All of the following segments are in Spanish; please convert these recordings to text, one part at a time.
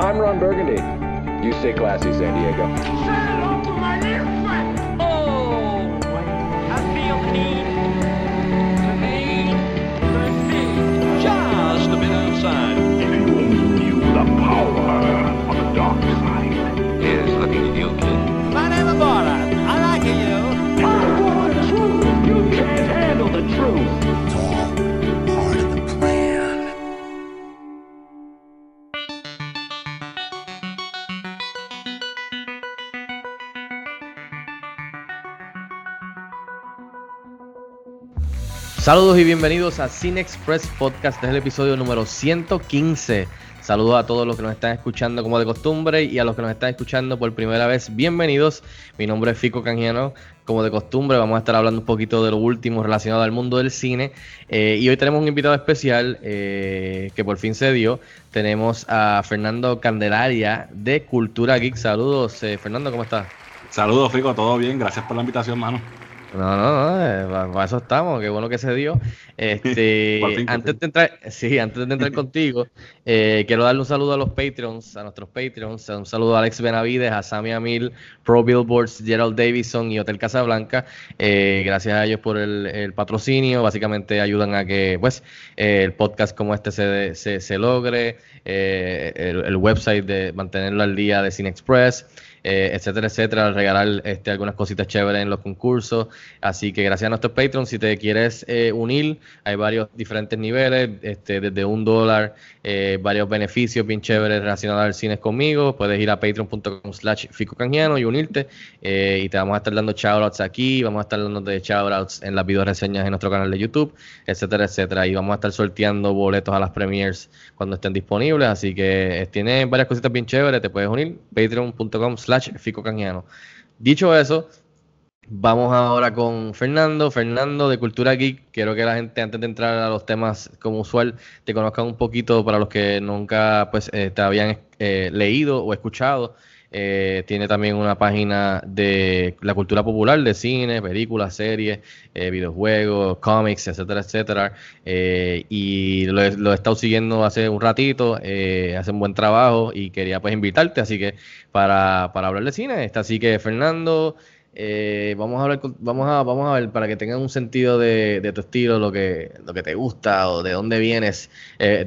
I'm Ron Burgundy. You stay classy, San Diego. Oh, I feel Saludos y bienvenidos a Cine Express Podcast. Es el episodio número 115. Saludos a todos los que nos están escuchando como de costumbre y a los que nos están escuchando por primera vez. Bienvenidos. Mi nombre es Fico Canjiano. Como de costumbre, vamos a estar hablando un poquito de lo último relacionado al mundo del cine. Eh, y hoy tenemos un invitado especial eh, que por fin se dio. Tenemos a Fernando Candelaria de Cultura Geek. Saludos, eh, Fernando, ¿cómo estás? Saludos, Fico, todo bien. Gracias por la invitación, mano. No, no, no, eh, pa- para, eso estamos, qué bueno que se dio. Este, antes de entrar, sí, antes de entrar contigo, eh, quiero darle un saludo a los Patreons, a nuestros Patreons, un saludo a Alex Benavides, a Sammy Amil, Pro Billboards, Gerald Davison y Hotel Casablanca. Eh, gracias a ellos por el, el patrocinio, básicamente ayudan a que pues eh, el podcast como este se, se, se logre, eh, el, el website de mantenerlo al día de Cine Express eh, etcétera, etcétera, regalar este, algunas cositas chéveres en los concursos. Así que gracias a nuestros Patreons, si te quieres eh, unir, hay varios diferentes niveles, este, desde un dólar, eh, varios beneficios bien chéveres relacionados al cine conmigo. Puedes ir a patreon.com slash Fico Canjiano y unirte. y te vamos a estar dando shoutouts aquí, vamos a estar dando de shoutouts en las video reseñas en nuestro canal de YouTube, etcétera, etcétera. Y vamos a estar sorteando boletos a las premiers cuando estén disponibles. Así que tiene varias cositas bien chéveres, te puedes unir, patreon.com slash Fico Canjiano. Dicho eso, vamos ahora con Fernando. Fernando de Cultura Geek. Quiero que la gente, antes de entrar a los temas como usual, te conozcan un poquito para los que nunca pues eh, te habían eh, leído o escuchado. Eh, tiene también una página de la cultura popular, de cine, películas, series, eh, videojuegos, cómics, etcétera, etcétera. Eh, y lo, lo he estado siguiendo hace un ratito, eh, hace un buen trabajo y quería pues invitarte, así que para, para hablar de cine. Así que Fernando, vamos a hablar, vamos a, vamos a ver para que tengan un sentido de, de tu estilo, lo que, lo que te gusta o de dónde vienes.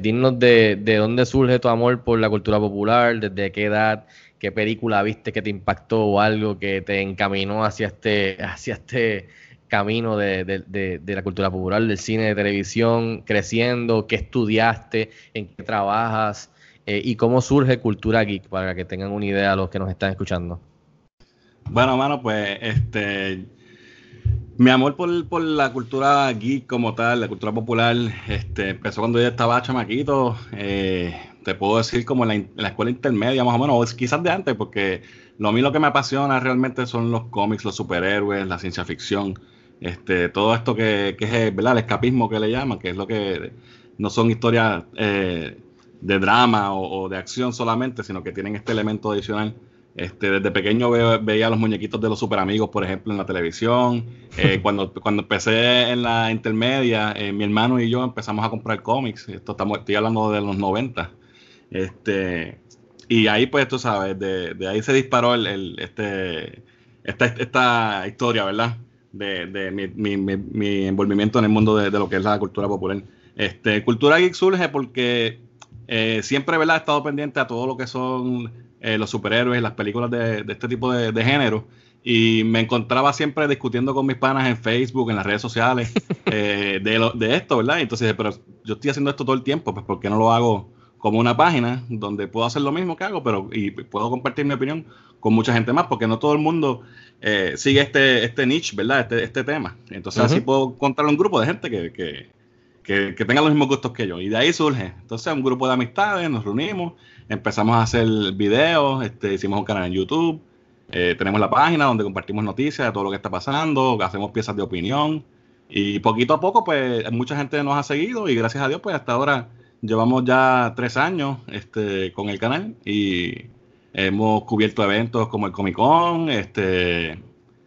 Dinos de, de dónde surge tu amor por la cultura popular, desde qué edad, qué película viste que te impactó o algo que te encaminó hacia este, hacia este camino de, de- de- la cultura popular, del cine, de televisión, creciendo, qué estudiaste, en qué trabajas eh, y cómo surge Cultura Geek, para que tengan una idea los que nos están escuchando. Bueno, mano, pues este. Mi amor por, por la cultura geek como tal, la cultura popular, este, empezó cuando yo estaba chamaquito. eh, te puedo decir como en la, en la escuela intermedia, más o menos, o quizás de antes, porque lo a mí lo que me apasiona realmente son los cómics, los superhéroes, la ciencia ficción, este, todo esto que, que es ¿verdad? el escapismo que le llaman, que es lo que no son historias eh, de drama o, o de acción solamente, sino que tienen este elemento adicional. Este, desde pequeño veo- veía los muñequitos de los super amigos, por ejemplo, en la televisión. Eh, cuando, cuando empecé en la intermedia, eh, mi hermano y yo empezamos a comprar cómics. Esto estamos, estoy hablando de los 90. Este, y ahí, pues, tú sabes, de, de ahí se disparó el, el- este, esta, esta historia, ¿verdad? De, de mi, mi- mi- mi envolvimiento en el mundo de, de lo que es la cultura popular. Este, cultura geek surge porque eh, siempre, ¿verdad? He estado pendiente a todo lo que son eh, los superhéroes, las películas de, de este tipo de, de género. Y me encontraba siempre discutiendo con mis panas en Facebook, en las redes sociales, eh, de, lo- de esto, ¿verdad? Y entonces, pero yo estoy haciendo esto todo el tiempo, pues ¿por qué no lo hago como una página donde puedo hacer lo mismo que hago, pero y puedo compartir mi opinión con mucha gente más, porque no todo el mundo eh, sigue este, este niche, ¿verdad? Este, este tema. Entonces así puedo encontrar un grupo de gente que, que, que, que tenga los mismos gustos que yo. Y de ahí surge. Entonces un grupo de amistades, nos reunimos, empezamos a hacer videos, este, hicimos un canal en YouTube, eh, tenemos la página donde compartimos noticias de todo lo que está pasando, hacemos piezas de opinión. Y poquito a poco, pues, mucha gente nos ha seguido y gracias a Dios, pues, hasta ahora llevamos ya tres años este, con el canal y hemos cubierto eventos como el Comic Con. Este,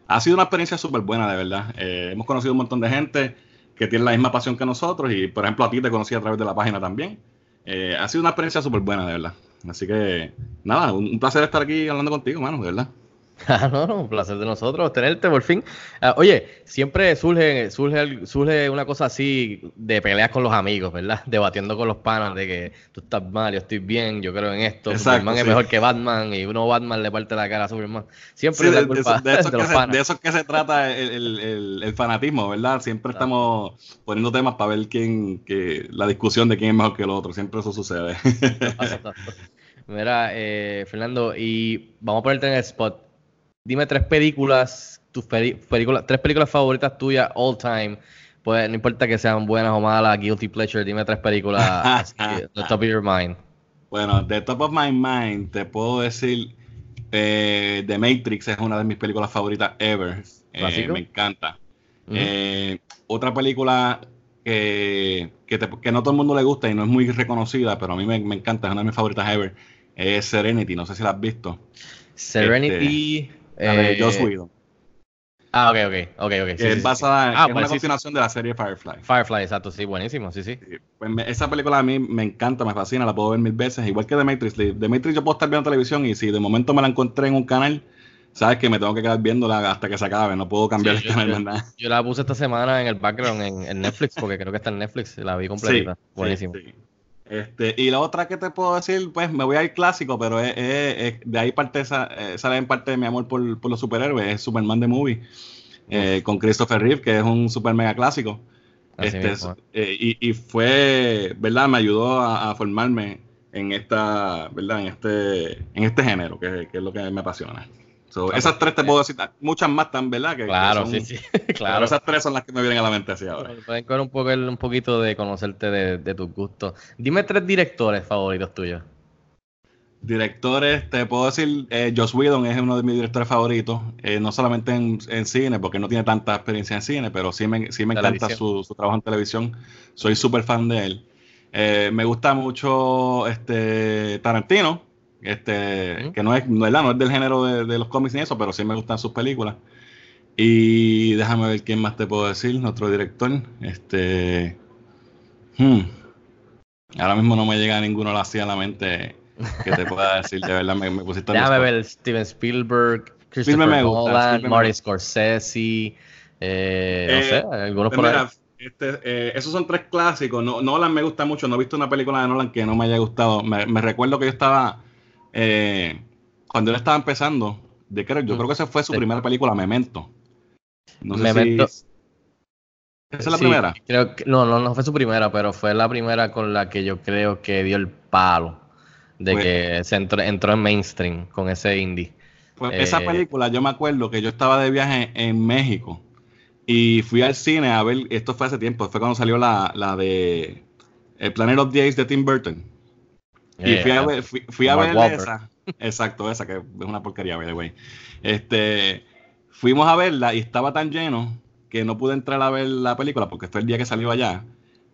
ha sido una experiencia súper buena, de verdad. Eh, hemos conocido un montón de gente que tiene la misma pasión que nosotros y, por ejemplo, a ti te conocí a través de la página también. Eh, ha sido una experiencia súper buena, de verdad. Así que, nada, un, un placer estar aquí hablando contigo, mano, de verdad. Ah, no, no, un placer de nosotros tenerte por fin. Ah, oye, siempre surge, surge, surge una cosa así de peleas con los amigos, ¿verdad? Debatiendo con los panas de que tú estás mal, yo estoy bien, yo creo en esto, Exacto, Superman es mejor que Batman y uno Batman le parte la cara a Superman. Siempre Sí, de, culpa eso, de eso de se, panas. de eso que se trata el, el- el- el fanatismo, ¿verdad? Siempre estamos poniendo temas para ver quién, que la discusión de quién es mejor que el otro. Siempre eso sucede. Mira, eh, Fernando, y vamos a ponerte en el spot. Dime tres películas, tus películas, tres películas favoritas tuyas all time. Pues no importa que sean buenas o malas, guilty pleasure, dime tres películas así, the top of your mind. bueno, de top of my mind, te puedo decir eh, The Matrix es una de mis películas favoritas ever. Eh, me encanta. Eh, otra película que, que, te- que no todo el mundo le gusta y no es muy reconocida, pero a mí me, me encanta, es una de mis favoritas ever, es Serenity. No sé si la has visto. Serenity. La de eh, Joss Whedon. Ah, ok, ok, ok, ok. sí, es sí, basada, sí. Ah, pues una continuación de la serie Firefly. Firefly, exacto, sí, buenísimo, sí, sí. Pues me- esa película a mí me encanta, me fascina, la puedo ver mil veces, igual que The Matrix. The Matrix yo puedo estar viendo televisión y si de momento me la encontré en un canal, sabes que me tengo que quedar viéndola hasta que se acabe, no puedo cambiar el canal, yo- ¿verdad? Yo la puse esta semana en el background en, en Netflix, porque creo que está en Netflix, la vi completita. Sí, buenísimo. Este, y la otra que te puedo decir, pues me voy a ir clásico, pero es, es- es- de ahí parte esa, sale en parte de mi amor por, por los superhéroes, es Superman the Movie, eh, con Christopher Reeve, que es un super mega clásico. Este, eh, y, y fue, ¿verdad? Me ayudó a, a formarme en esta, ¿verdad? En este, en este género, que, que es lo que me apasiona. So, Claro. esas tres te puedo decir, muchas más están, ¿verdad? Que, que Claro, son- sí, sí, Pero claro. esas tres son las que me vienen a la mente así ahora. Pueden coger un, poco, un poquito de conocerte de, de tus gustos. Dime tres directores favoritos tuyos. Directores, te puedo decir, eh, Joss Whedon es uno de mis directores favoritos, eh, no solamente en, en cine, porque no tiene tanta experiencia en cine, pero sí me, sí me encanta su, su trabajo en televisión. Soy súper fan de él. Eh, me gusta mucho este Tarantino, este, que no es, no, ¿verdad? no es del género de, de los cómics ni eso, pero sí me gustan sus películas. Y déjame ver quién más te puedo decir, nuestro director. Este. hmm, Ahora mismo no me llega ninguno así a la mente que te pueda decir, de verdad, me, me pusiste Déjame ver Steven Spielberg, Christopher me gusta, Nolan, gusta. Scorsese, eh, no Eh, sé, algunos Pues por ahí. mira, este, eh, esos son tres clásicos. No, Nolan me gusta mucho. No he visto una película de Nolan que no me haya gustado. Me recuerdo que yo estaba. Eh, cuando él estaba empezando, de creo, yo Mm, creo que esa fue su sí. primera película, Memento. No sé Memento. si. ¿Esa es la Sí, primera? Creo que, no, no, no fue su primera, pero fue la primera con la que yo creo que dio el palo de Pues- que se entró, entró en mainstream con ese indie. Pues Eh, esa película, yo me acuerdo que yo estaba de viaje en México y fui al cine a ver, esto fue hace tiempo, fue cuando salió la, la de El Planet of the Apes de Tim Burton. Y Eh, fui a ver, fui, fui a Mark ver Wahlberg. esa. Exacto, esa que es una porquería, by the way. Este, fuimos a verla y estaba tan lleno que no pude entrar a ver la película porque fue el día que salió allá.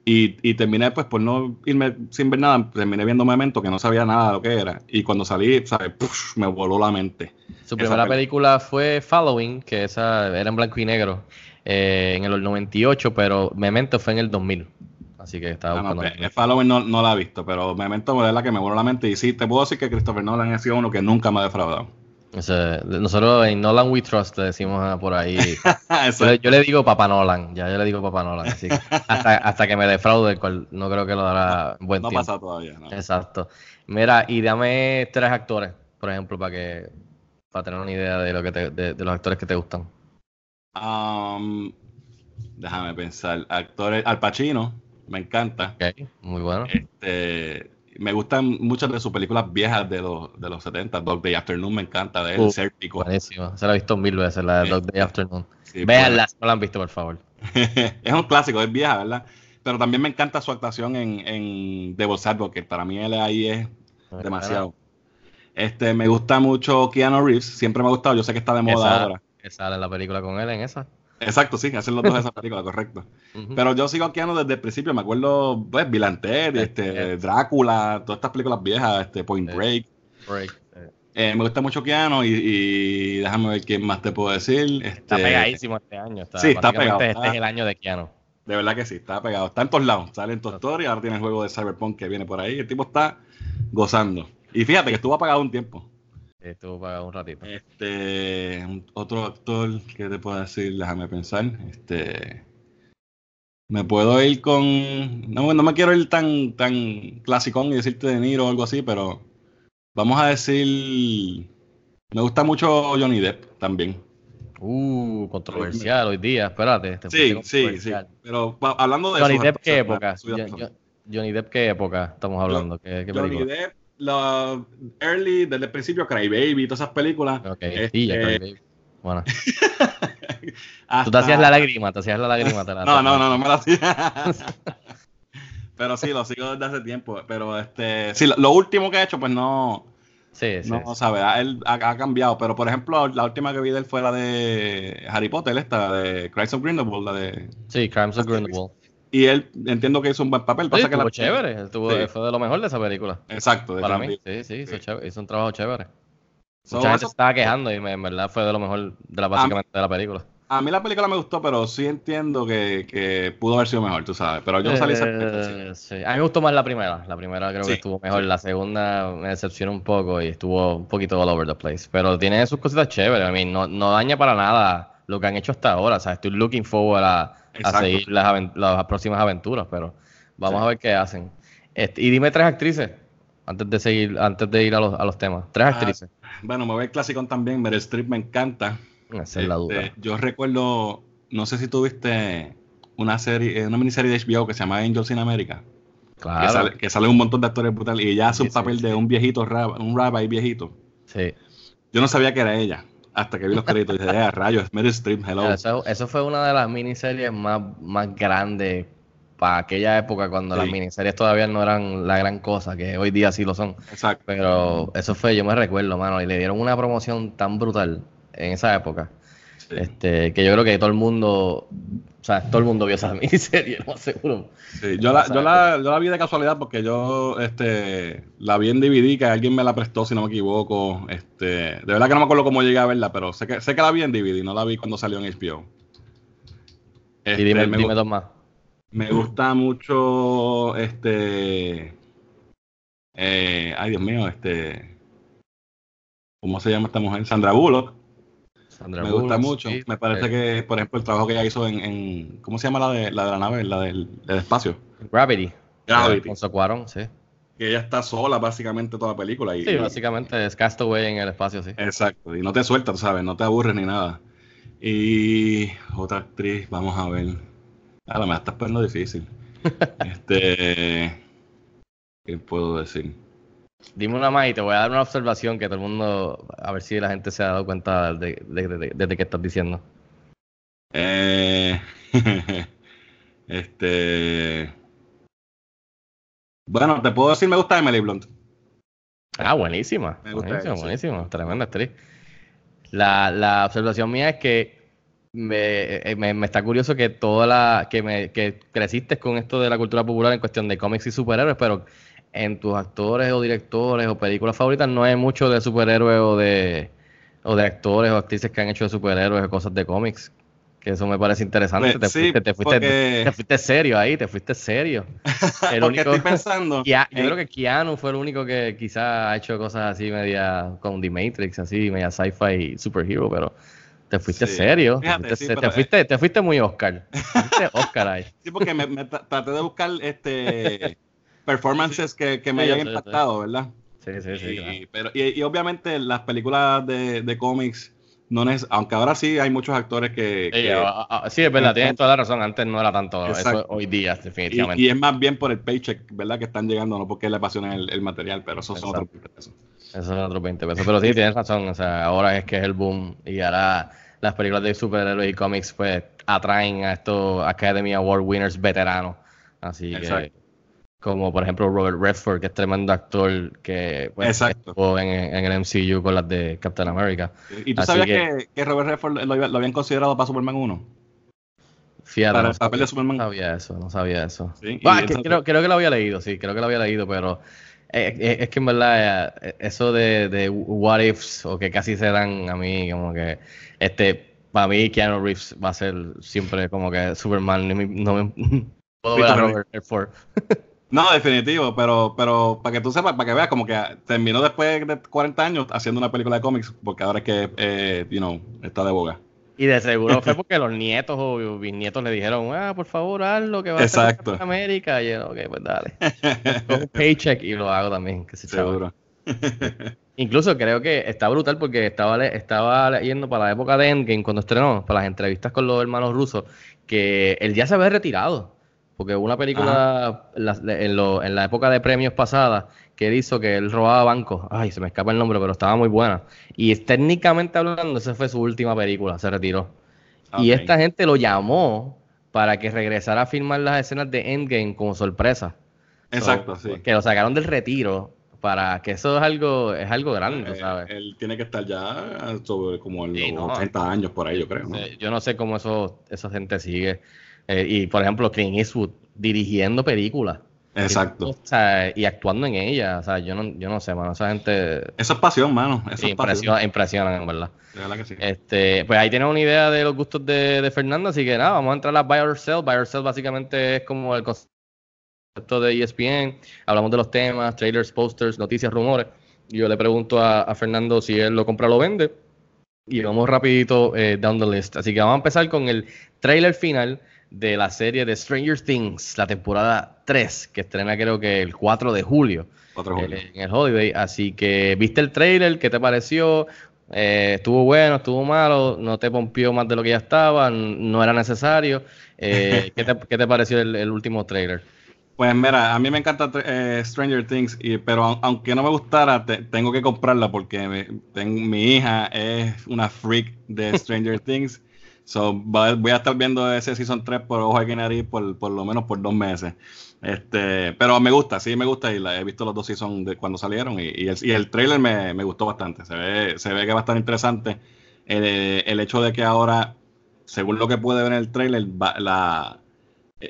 Y, y terminé, pues, por no irme sin ver nada, terminé viendo Memento que no sabía nada de lo que era. Y cuando salí, ¿sabes? Me voló la mente. Su primera película fue Following, que esa era en blanco y negro, eh, en el 98, pero Memento fue en el 2000. Así que estaba Ah, no, buscando. pues, Following no, no la he visto, pero Memento es la que me voló la mente. Y sí, te puedo decir que Christopher Nolan ha sido uno que nunca me ha defraudado. Nosotros en Nolan We Trust le decimos ah, por ahí. Yo, yo le digo Papá Nolan, ya yo le digo Papá Nolan. así que hasta, hasta que me defraude, el cual no creo que lo dará buen no ha tiempo. pasado todavía. ¿no? Exacto. Mira, y dame tres actores, por ejemplo, para que para tener una idea de lo que te- de, de los actores que te gustan. Um, déjame pensar. Actores. Al Pacino, me encanta. Ok, muy bueno. Este, me gustan muchas de sus películas viejas de los, de los 70. Dog Day Afternoon me encanta de él. Uh, Sérpico. Buenísimo. Se la he visto mil veces, la de Dog Day Afternoon. Sí, Véanla, si no la han visto, por favor. es un clásico, es vieja, ¿verdad? Pero también me encanta su actuación en, en Devil's Advocate. Para mí él ahí es demasiado. Este, me gusta mucho Keanu Reeves. Siempre me ha gustado. Yo sé que está de moda Esa, ahora. que sale en la película con él en esa. Exacto, sí, hacen los dos esa película, correcto. Pero yo sigo a Keanu desde el principio, me acuerdo, pues, Bill Ted, este, Drácula, todas estas películas viejas, este, Point. Break. Break. eh. Me gusta mucho Keanu y, y déjame ver quién más te puedo decir. Está Este, pegadísimo este año. Está, Sí, está pegado, Este está- es el año de Keanu. De verdad que sí, está pegado. Está en todos lados. Sale en Toy Story, ahora tiene el juego de Cyberpunk que viene por ahí. El tipo está gozando. Y fíjate que estuvo apagado un tiempo. Estuvo para un ratito. Este, otro actor que te puedo decir, déjame pensar. Este, me puedo ir con, no, no me quiero ir tan, tan clasicón y decirte De Niro o algo así, pero vamos a decir, me gusta mucho Johnny Depp también. Uh, controversial hoy día. Espérate. te Sí, sí, sí. Pero hablando de Johnny Depp, ¿qué época? Yo- yo- Johnny Depp, ¿qué época estamos hablando? ¿Qué, qué Johnny película? Depp, la early, desde el principio, Cry Baby, todas esas películas. Ok, Este, sí, ya, Cry Baby. Bueno, tú te hacías la lágrima, te hacías la lágrima. Te la No, no, no, no me la hacía. Pero sí, lo sigo desde hace tiempo. Pero este, sí, lo, último que he hecho, pues no, Sí, sí. no sabe, él ha, ha cambiado. Pero por ejemplo, la última que vi de él fue la de Harry Potter, esta, de Christ of Grindelwald, la de. Sí, Crimes of Grindelwald. Y él entiendo que hizo un buen papel. Sí, Pasa que estuvo la- chévere. Sí. Fue de lo mejor de esa película. Exacto, Para mí, sí, sí, hizo, Sí. chévere, hizo un trabajo chévere. So, Mucha gente eso- estaba quejando y me- en verdad fue de lo mejor de la, básicamente de la película. A mí la película me gustó, pero sí entiendo que, que pudo haber sido mejor, tú sabes. Pero yo salí satisfecho, sí. Eh, sí. A mí me gustó más la primera. La primera creo Sí, que estuvo mejor. sí. La segunda me decepcionó un poco y estuvo un poquito all over the place. Pero tiene sus cositas chéveres. I mean, no, no daña para nada lo que han hecho hasta ahora. O sea, estoy looking forward a, a Exacto. seguir las, las próximas aventuras. Pero vamos Sí. a ver qué hacen. Este, y dime tres actrices. Antes de seguir, antes de ir a los, a los temas. Tres Ah, actrices. Bueno, me voy al clásico también. Meryl Streep me encanta. Esa es la duda. Este, yo recuerdo, no sé si tuviste una serie, una miniserie de HBO que se llama Angels in America. Que, Claro. sale, que sale un montón de actores brutales y ella hace Sí, un sí, papel sí. de un viejito, rab- un rabbi viejito. Sí. Yo no sabía que era ella hasta que vi los créditos y dije, "Ah, rayos, Meryl Streep, hello. Eso, eso fue una de las miniseries más, más grandes para aquella época cuando las miniseries todavía no eran la gran cosa, que hoy día sí lo son. Exacto. Pero eso fue, yo me recuerdo, mano, y le dieron una promoción tan brutal en esa época, Sí. este, que yo creo que todo el mundo, o sea, todo el mundo vio esa miniserie, lo más seguro. Sí, yo, la, yo, la, yo la vi de casualidad porque yo este, la vi en DVD, que alguien me la prestó, si no me equivoco. Este, de verdad que no me acuerdo cómo llegué a verla, pero sé que, sé que la vi en DVD, no la vi cuando salió en HBO. Este, y dime, me, dime dos más. me gusta mucho este. eh, ay, Dios mío, este. ¿Cómo se llama esta mujer? Sandra Bullock. Sandra me gusta Bullock, mucho. sí, Me parece eh, que, por ejemplo, el trabajo que ella hizo en. en- ¿Cómo se llama la de la, de la nave? La del, del espacio. Gravity. Gravity. Alfonso Cuarón, sí. que ella está sola básicamente toda la película. Y, Sí, básicamente es Castaway en el espacio, sí. Exacto, y no te suelta, tú sabes, no te aburres ni nada. Y otra actriz, vamos a ver. Ahora me la estás poniendo difícil. este. ¿Qué puedo decir? Dime una más y te voy a dar una observación que todo el mundo, a ver si la gente se ha dado cuenta de, de, de, qué estás diciendo. Eh, este. Bueno, te puedo decir, me gusta Emily Blunt. Ah, buenísima. Me gusta buenísima, ella, sí. buenísima. Tremenda actriz. La, la observación mía es que me, eh, me, me está curioso que toda la que me que creciste con esto de la cultura popular en cuestión de cómics y superhéroes, pero en tus actores o directores o películas favoritas no hay mucho de superhéroes o de o de actores o actrices que han hecho de superhéroes o cosas de cómics. Que eso me parece interesante. Pues, te, sí, fuiste, te, fuiste, porque- te fuiste serio ahí, te fuiste serio. El único- estoy pensando. Kia- yo en- creo que Keanu fue el único que quizá ha hecho cosas así media con The Matrix, así media sci-fi superhero, pero te fuiste Sí. serio. te fuiste sí, te, eh, fuiste, te fuiste muy Oscar. Te fuiste Oscar ahí. Sí, porque me, me tra- traté de buscar este performances que, que me Sí, hayan impactado, ¿verdad? Sí, sí, sí. y, claro. pero, y, y obviamente las películas de, de cómics, no aunque ahora sí hay muchos actores que... Sí, que- ah, ah, sí, es verdad, tienes toda la razón. Antes no era tanto. Exacto. Eso hoy día, definitivamente. y es más bien por el paycheck, ¿verdad? Que están llegando, no porque le apasiona el, el material, pero esos son otros Exacto. pesos. Esos son otros 20 pesos. Pero sí, tienes razón. O sea, ahora es que es el boom. Y ahora las películas de superhéroes y cómics, pues, atraen a estos Academy Award winners veteranos. Así Exacto. que, como por ejemplo Robert Redford, que es tremendo actor que pues, estuvo en, en el MCU con las de Captain America. ¿Y tú Así sabías que- que, que Robert Redford lo, lo habían considerado para Superman 1? Fíjate, Para no el papel sabía, de Superman. no sabía eso, no sabía eso. Sí, que- creo, creo que lo había leído, sí, creo que lo había leído, pero eh, eh, es que en verdad eh, eso de, de what ifs o que casi se dan a mí como que este para mí Keanu Reeves va a ser siempre como que Superman no me, no me- puedo ver a Robert Redford No, definitivo, pero, pero para que tú sepas, para que veas, como que terminó después de 40 años haciendo una película de cómics, porque ahora es que, eh, you know, está de boga. Y de seguro fue porque los nietos o bisnietos le dijeron, ah, por favor, hazlo, que va a Exacto. ser en América. Y yo, ok, pues dale. Un paycheck y lo hago también, que se Seguro. Incluso creo que está brutal porque estaba, estaba leyendo para la época de Endgame, cuando estrenó, para las entrevistas con los hermanos rusos, que él ya se había retirado. Porque una película la- en, lo- en la época de premios pasada que él hizo que él robaba bancos. Ay, se me escapa el nombre, pero estaba muy buena. Y técnicamente hablando, esa fue su última película, se retiró. Y esta gente lo llamó para que regresara a filmar las escenas de Endgame como sorpresa. Exacto, So, sí. Que lo sacaron del retiro para que eso es algo, es algo grande, Eh, ¿sabes? él tiene que estar ya sobre como en Sí, los no. 80 años por ahí, yo creo. ¿no? Eh, yo no sé cómo eso, esa gente sigue. Eh, y por ejemplo, Clint Eastwood dirigiendo películas. Exacto. O sea, y actuando en ellas. O sea, yo no, yo no sé, mano. Esa gente Eso es pasión, mano. Sí, es pasión. impresiona, impresionan, en verdad. De verdad que sí. Este, pues ahí tienen una idea de los gustos de, de Fernando, así que nada, vamos a entrar a Buy or Sell. Buy or Sell básicamente es como el concepto de ESPN. Hablamos de los temas, trailers, posters, noticias, rumores. Yo le pregunto a, a Fernando si él lo compra o lo vende. Y vamos rapidito eh, down the list. Así que vamos a empezar con el trailer final de la serie de Stranger Things, la temporada 3, que estrena creo que el 4 de julio eh, en el Holiday. Así que, ¿viste el trailer? ¿Qué te pareció? Eh, ¿Estuvo bueno? ¿Estuvo malo? ¿No te pompió más de lo que ya estaba? ¿No era necesario? Eh, ¿qué, te, qué te pareció el, el último trailer? Pues mira, a mí me encanta eh, Stranger Things, y, pero au- aunque no me gustara, te- tengo que comprarla porque me- ten- mi hija es una freak de Stranger Things. So, va- voy a estar viendo ese Season 3 por ojo de nariz por, por lo menos por dos meses. Este, pero me gusta, sí me gusta y la, he visto los dos seasons de cuando salieron y, y el, y el trailer me, me gustó bastante. Se ve, se ve que va a estar interesante. El, el hecho de que ahora, según lo que puede ver en el trailer, va- la,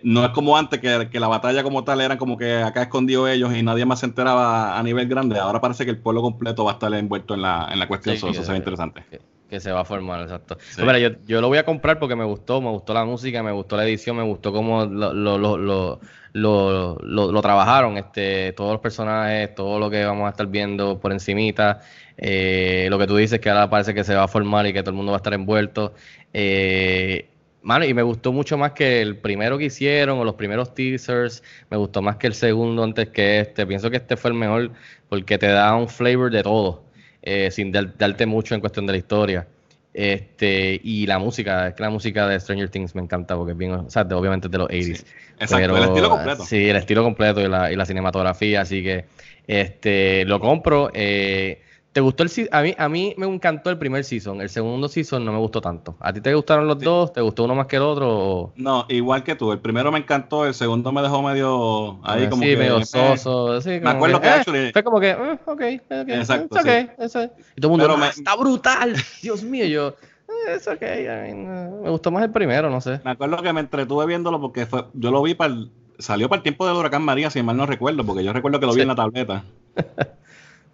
no es como antes que, que la batalla como tal eran como que acá escondido ellos y nadie más se enteraba a nivel grande. Ahora parece que el pueblo completo va a estar envuelto en la, en la cuestión. Sí, eso que- se ve interesante. Que, que se va a formar, exacto. Sí. Mira, yo, yo lo voy a comprar porque me gustó, me gustó la música, me gustó la edición, me gustó cómo lo, lo, lo, lo, lo, lo- lo trabajaron, este, todos los personajes, todo lo que vamos a estar viendo por encimita, eh, lo que tú dices que ahora parece que se va a formar y que todo el mundo va a estar envuelto. Eh, mano, y me gustó mucho más que el primero que hicieron o los primeros teasers, me gustó más que el segundo antes que este. Pienso que este fue el mejor porque te da un flavor de todo, eh, sin dar- darte mucho en cuestión de la historia. Este, y la música, es que la música de Stranger Things me encanta porque es bien, o sea, de- obviamente es de los 80s. Exacto, pero, el estilo completo. Sí, el estilo completo y la, y la cinematografía, así que este lo compro. eh, ¿Te gustó el a mí, a mí me encantó el primer season, el segundo season no me gustó tanto. ¿A ti te gustaron los Sí. dos? ¿Te gustó uno más que el otro? No, igual que tú. El primero me encantó, el segundo me dejó medio ahí como sí, que. medio eh, soso. sí, como acuerdo que eh, actually- Fue como que, eh, ok, ok, Exacto, it's okay, it's okay. Y todo el mundo, Pero "Ah, me- está brutal, Dios mío, yo, eh, es ok, I mean, eh, me gustó más el primero, no sé. Me acuerdo que me entretuve viéndolo porque fue, yo lo vi para el- salió para el tiempo del huracán María, si mal no recuerdo, porque yo recuerdo que lo vi en la tableta.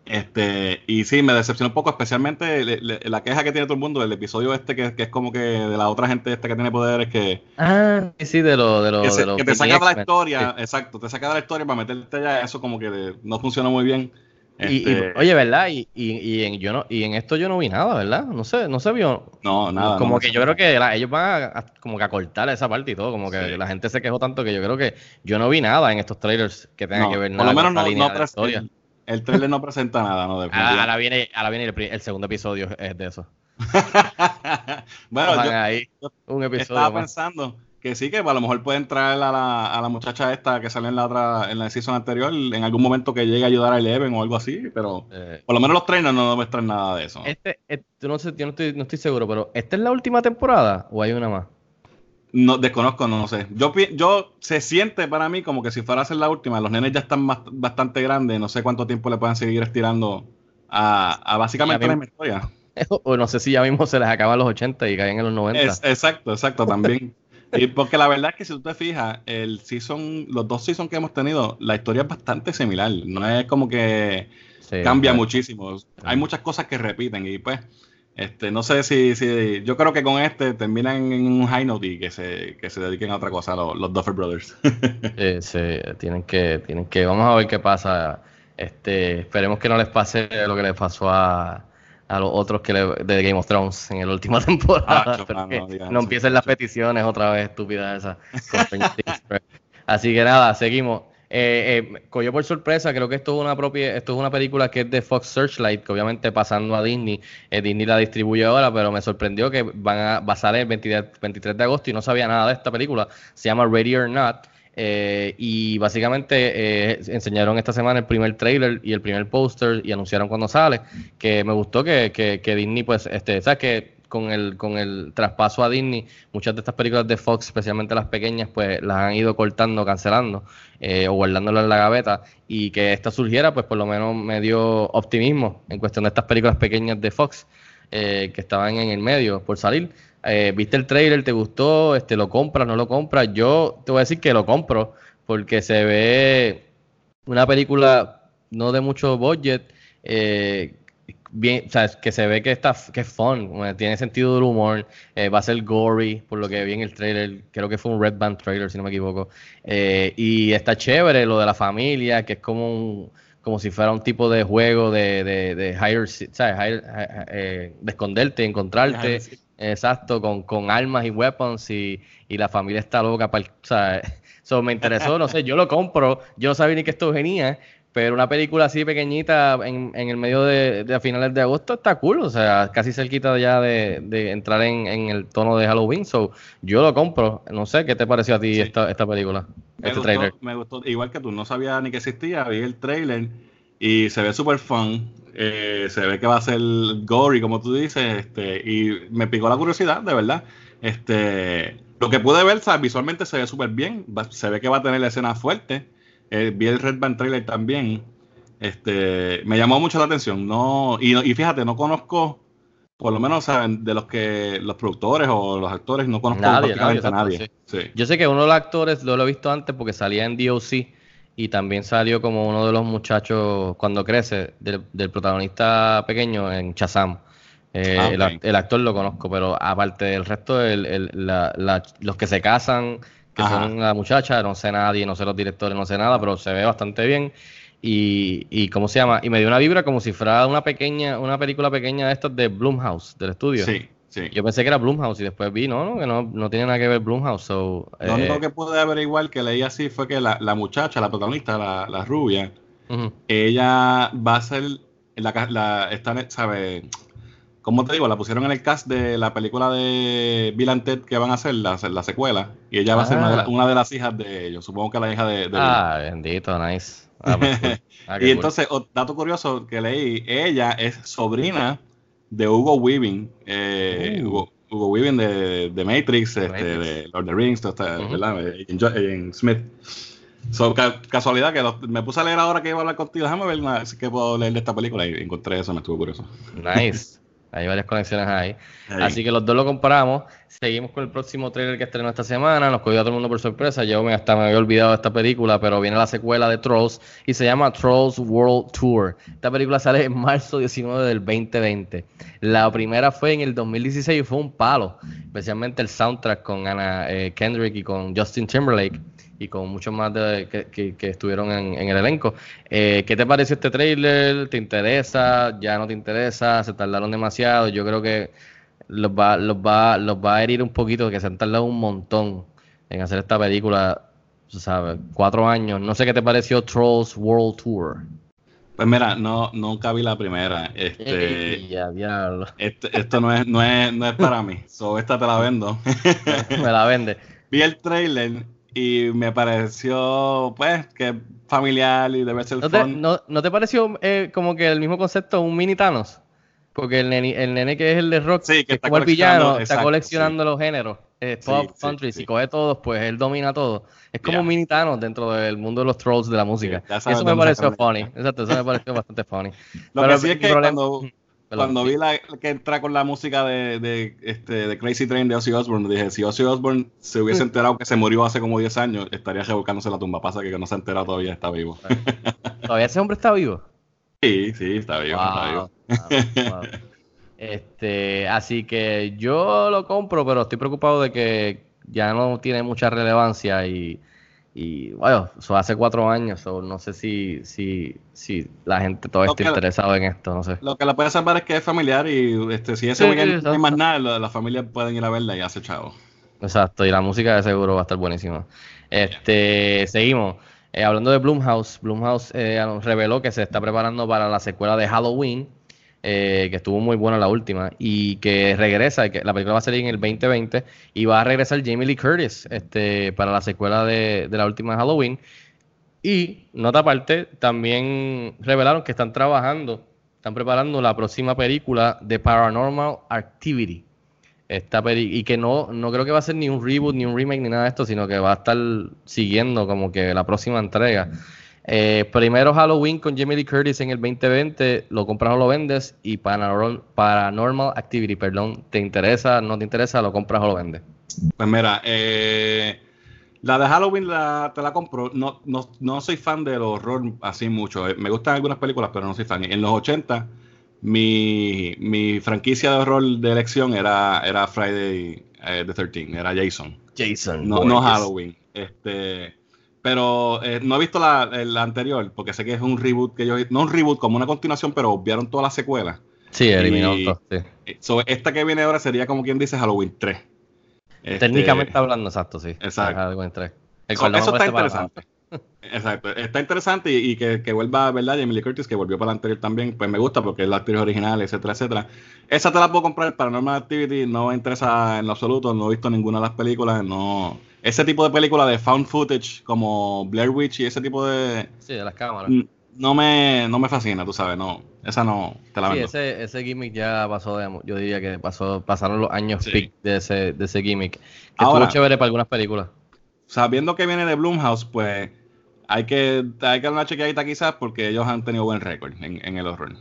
Este, y sí, me decepcionó un poco, especialmente le- le- la queja que tiene todo el mundo del episodio este, que, que es como que de la otra gente esta que tiene poderes que, Ah, sí, de lo, de lo, que, se- de los que te saca de la historia, exacto, te saca de la historia para meterte ya, eso como que de- no funcionó muy bien. Y, y, Este, oye, ¿verdad? Y, y, y en, yo no, y en esto yo no vi nada, ¿verdad? No sé, no se vio. no, nada. como no, que yo creo que la- ellos van a, a- como que a cortar esa parte y todo, como que Sí. la gente se quejó tanto que yo creo que yo no vi nada en estos trailers que tenga no, que ver por nada lo menos con no, no el, trailer no presenta nada, no, Ahora, viene, ahora viene el, segundo episodio es de eso. bueno, yo, ahí yo un episodio estaba más. pensando que sí, que a lo mejor pueden traer a la, a la muchacha esta que salió en la otra, en la season anterior, en algún momento que llegue a ayudar a Eleven o algo así, pero Eh, por lo menos los trailers no muestran nada de eso. este, eh, tú no sé, yo no estoy, no estoy seguro, pero ¿esta es la última temporada o hay una más? No, desconozco, no sé. Yo, yo se siente para mí como que si fuera a ser la última, los nenes ya están más- bastante grandes, no sé cuánto tiempo le puedan seguir estirando a, a básicamente la misma historia. o no sé si ya mismo se les acaban los 80 y caen en los 90. Es- exacto, exacto, también. Y porque la verdad es que si tú te fijas, el season, los dos seasons que hemos tenido, la historia es bastante similar. No es como que Sí, cambia muchísimo. Hay muchas cosas que repiten y pues Este, no sé si, si, yo creo que con este terminan en un high note y que se, que se dediquen a otra cosa los, los Duffer Brothers. Sí, tienen que, tienen que, vamos a ver qué pasa. Este, esperemos que no les pase lo que les pasó a, a los otros que le- de Game of Thrones en la última temporada. Ah, no, que empiecen las peticiones otra vez, estúpida esa. con Stranger Things, pero- Así que nada, seguimos. Eh, eh, cogió por sorpresa, creo que esto es una propia, esto es una película que es de Fox Searchlight, que obviamente pasando a Disney, eh, Disney la distribuye ahora, pero me sorprendió que van a, va a salir el 23, 23 de agosto y no sabía nada de esta película. Se llama Ready or Not. eh, y básicamente eh, enseñaron esta semana el primer trailer y el primer póster y anunciaron cuando sale. Que me gustó que, que, Disney, pues, este, sabes que con el, con el traspaso a Disney, muchas de estas películas de Fox, especialmente las pequeñas, pues las han ido cortando, cancelando eh, o guardándolas en la gaveta. Y que esta surgiera, pues por lo menos me dio optimismo en cuestión de estas películas pequeñas de Fox eh, que estaban en el medio por salir. Eh, ¿Viste el trailer? ¿Te gustó? Este, ¿Lo compras? ¿No lo compras? Yo te voy a decir que lo compro porque se ve una película no de mucho budget, eh, bien, o sea, que se ve que está que es fun, bueno, tiene sentido del humor, eh, va a ser gory, por lo que vi en el trailer, creo que fue un Red Band trailer, si no me equivoco, eh, y está chévere lo de la familia, que es como un, como si fuera un tipo de juego de, de, de hire, ¿sabes? Hire- eh, eh, de esconderte, encontrarte, exacto, con, con armas y weapons y, y la familia está loca, para o sea, eso me interesó, no sé, yo lo compro, yo no sabía ni que esto venía, pero una película así pequeñita en, en el medio de, de a finales de agosto está cool, o sea, casi cerquita ya de, de entrar en, en el tono de Halloween, so yo lo compro, no sé, ¿qué te pareció a ti Sí. esta, esta película? Me este gustó, trailer. me gustó, igual que tú, no sabía ni que existía, vi el trailer y se ve súper fun, eh, se ve que va a ser gory, como tú dices, este, y me picó la curiosidad, de verdad. Este, lo que pude ver, visualmente se ve súper bien, se ve que va a tener la escena fuerte, eh, vi el Red Band trailer también, este, me llamó mucho la atención, no, y, y fíjate, no conozco, por lo menos, ¿saben? de los que, los productores o los actores, no conozco Nadie, prácticamente a nadie, Sí. Yo sé que uno de los actores lo, lo he visto antes porque salía en DOC y también salió como uno de los muchachos cuando crece del, del protagonista pequeño en Shazam. Eh, Ah, el, actor lo conozco, pero aparte del resto, el- el- la- la- los que se casan, que Ajá. son la muchacha, no sé nadie, no sé los directores, no sé nada, pero se ve bastante bien. Y, y ¿cómo se llama? Y me dio una vibra como si fuera una pequeña, una película pequeña de estas de Blumhouse, del estudio. Sí, sí. Yo pensé que era Blumhouse y después vi, no, no, que no, no tiene nada que ver Blumhouse. So, Lo eh, único que pude averiguar que leí así fue que la, la muchacha, la protagonista, la, la rubia, ella va a ser la, la está, ¿sabe? ¿Cómo te digo? La pusieron en el cast de la película de Bill and Ted que van a hacer, la, la secuela, y ella va a ser una de, la- Ah. una de las hijas de ellos, supongo que la hija de, de Bill. Ah, bendito, nice. Ah, pues, cool. Ah, y entonces, dato curioso que leí, ella es sobrina de Hugo Weaving, eh, Uh. Hugo, Hugo Weaving de, de Matrix, este, Matrix. de Lord of the Rings, todo Ujú. ¿verdad? En, Jo- en Smith. So, ca- casualidad que me puse a leer ahora que iba a hablar contigo, déjame ver una- si que puedo leer de esta película y encontré eso, me estuvo curioso. Nice. Hay varias conexiones ahí. Ahí. Así que los dos lo compramos. Seguimos con el próximo trailer que estrenó esta semana. Nos cogió a todo el mundo por sorpresa. Yo me, hasta me había olvidado de esta película, pero viene la secuela de Trolls y se llama Trolls World Tour. Esta película sale en marzo 19 del 2020. La primera fue en el 2016 y fue un palo, especialmente el soundtrack con Anna eh, Kendrick y con Justin Timberlake y con muchos más de- que, que- que estuvieron en, en el elenco. Eh, ¿Qué te pareció este trailer? ¿Te interesa? ¿Ya no te interesa? ¿Se tardaron demasiado? Yo creo que los va, los va, los va a herir un poquito, que se han tardado un montón en hacer esta película, ¿sabes? Cuatro años. No sé qué te pareció Trolls World Tour. Pues mira, no, nunca vi la primera. Este, ya, diablo. este- esto no es, no, es, no es para mí. So, esta te la vendo. Me la vende. vi el trailer y me pareció, pues, que es familiar y debe ser ¿No te, fun. no, ¿no te pareció eh, como que el mismo concepto, un mini Thanos? Porque el nene, el nene que es el de rock, Sí, que que es está como el villano, está exacto, coleccionando los géneros. eh, Sí, pop, sí, country, sí. si coge todos, pues él domina todo. Es como Ya. un mini Thanos dentro del mundo de los trolls de la música. eso me pareció funny. Exacto, eso me pareció bastante funny. Lo Pero que sí es que problema- cuando. Cuando vi la, que entra con la música de, de, este, de Crazy Train de Ozzy Osbourne, dije, si Ozzy Osbourne se hubiese enterado que se murió hace como 10 años, estaría revolcándose la tumba. Pasa que no se ha enterado todavía, está vivo. ¿Todavía ese hombre está vivo? Sí, sí, está vivo, está vivo. Wow. Wow, wow. Este, así que yo lo compro, pero estoy preocupado de que ya no tiene mucha relevancia y, y bueno, eso hace cuatro años, o no sé si, si, si la gente todavía está interesada en esto, no sé. Lo que la puede salvar es que es familiar y este, si ese Sí, weekend no hay más nada, la, la familia pueden ir a verla y hace chavo. Exacto, y la música de seguro va a estar buenísima. Este, seguimos. Eh, hablando de Blumhouse, Blumhouse eh, reveló que se está preparando para la secuela de Halloween, eh, que estuvo muy buena la última, y que regresa, que la película va a salir en el 2020, y va a regresar Jamie Lee Curtis este, para la secuela de, de la última Halloween. Y, nota aparte, también revelaron que están trabajando, están preparando la próxima película de Paranormal Activity. Esta y que no, no creo que va a ser ni un reboot, ni un remake, ni nada de esto, sino que va a estar siguiendo como que la próxima entrega. Eh, primero Halloween con Jamie Lee Curtis en el 2020, lo compras o lo vendes, y Paranormal, Paranormal Activity, perdón, te interesa, no te interesa, lo compras o lo vendes. Pues mira, eh, la de Halloween la, te la compro. No, no, no soy fan del horror así mucho. Eh, Me gustan algunas películas, pero no soy fan. En los 80, mi, mi franquicia de horror de elección era, era Friday eh, the 13, era Jason. Jason. No, no. Halloween. Este, pero eh, no he visto la, la anterior, porque sé que es un reboot que ellos. No un reboot, como una continuación, pero obviaron todas las secuelas. Sí, eliminó todo, sí. Eh, so, esta que viene ahora sería como quien dice Halloween 3. Este, Técnicamente hablando, exacto, sí. Exacto. El So, no me eso está interesante. Exacto, está interesante y, y que, que vuelva, ¿verdad? Jamie Lee Curtis, que volvió para la anterior también, pues me gusta porque es la actriz original, etcétera, etcétera. Esa te la puedo comprar, Paranormal Activity no me interesa en lo absoluto, no he visto ninguna de las películas, no... Ese tipo de película de found footage, como Blair Witch y ese tipo de... Sí, de las cámaras. n- No me, no me fascina, tú sabes, no. Esa no, te la Sí, ese, ese gimmick ya pasó de, yo diría que pasó, pasaron los años Sí. peak de ese, de ese gimmick. Que Ahora- estuvo chévere para algunas películas. Sabiendo que viene de Blumhouse, pues hay que, hay que dar una chequeadita quizás porque ellos han tenido buen récord en, en el horror.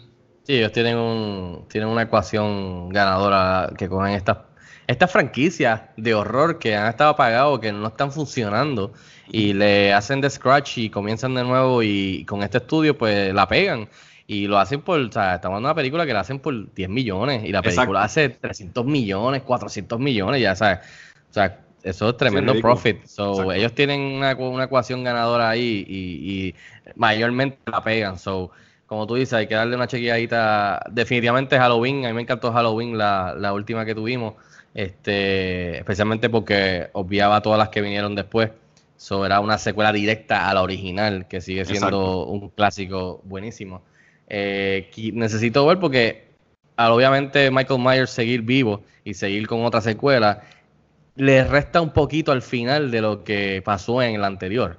Sí, ellos tienen un, tienen una ecuación ganadora que cogen estas, estas franquicias de horror que han estado apagados, que no están funcionando, y le hacen de scratch y comienzan de nuevo y con este estudio pues la pegan. Y lo hacen por, o sea, estamos hablando de una película que la hacen por 10 millones y la película hace 300 millones, 400 millones, ya sabes. O sea, eso es tremendo profit. So, Exacto. ellos tienen una, una ecuación ganadora ahí y, y mayormente la pegan. So, como tú dices, hay que darle una chequeadita. Definitivamente Halloween, a mí me encantó Halloween, la, la última que tuvimos, este, especialmente porque obviaba todas las que vinieron después. So, era una secuela directa a la original, que sigue siendo Exacto. un clásico buenísimo. Eh, necesito ver porque al obviamente Michael Myers seguir vivo y seguir con otra secuela le resta un poquito al final de lo que pasó en la anterior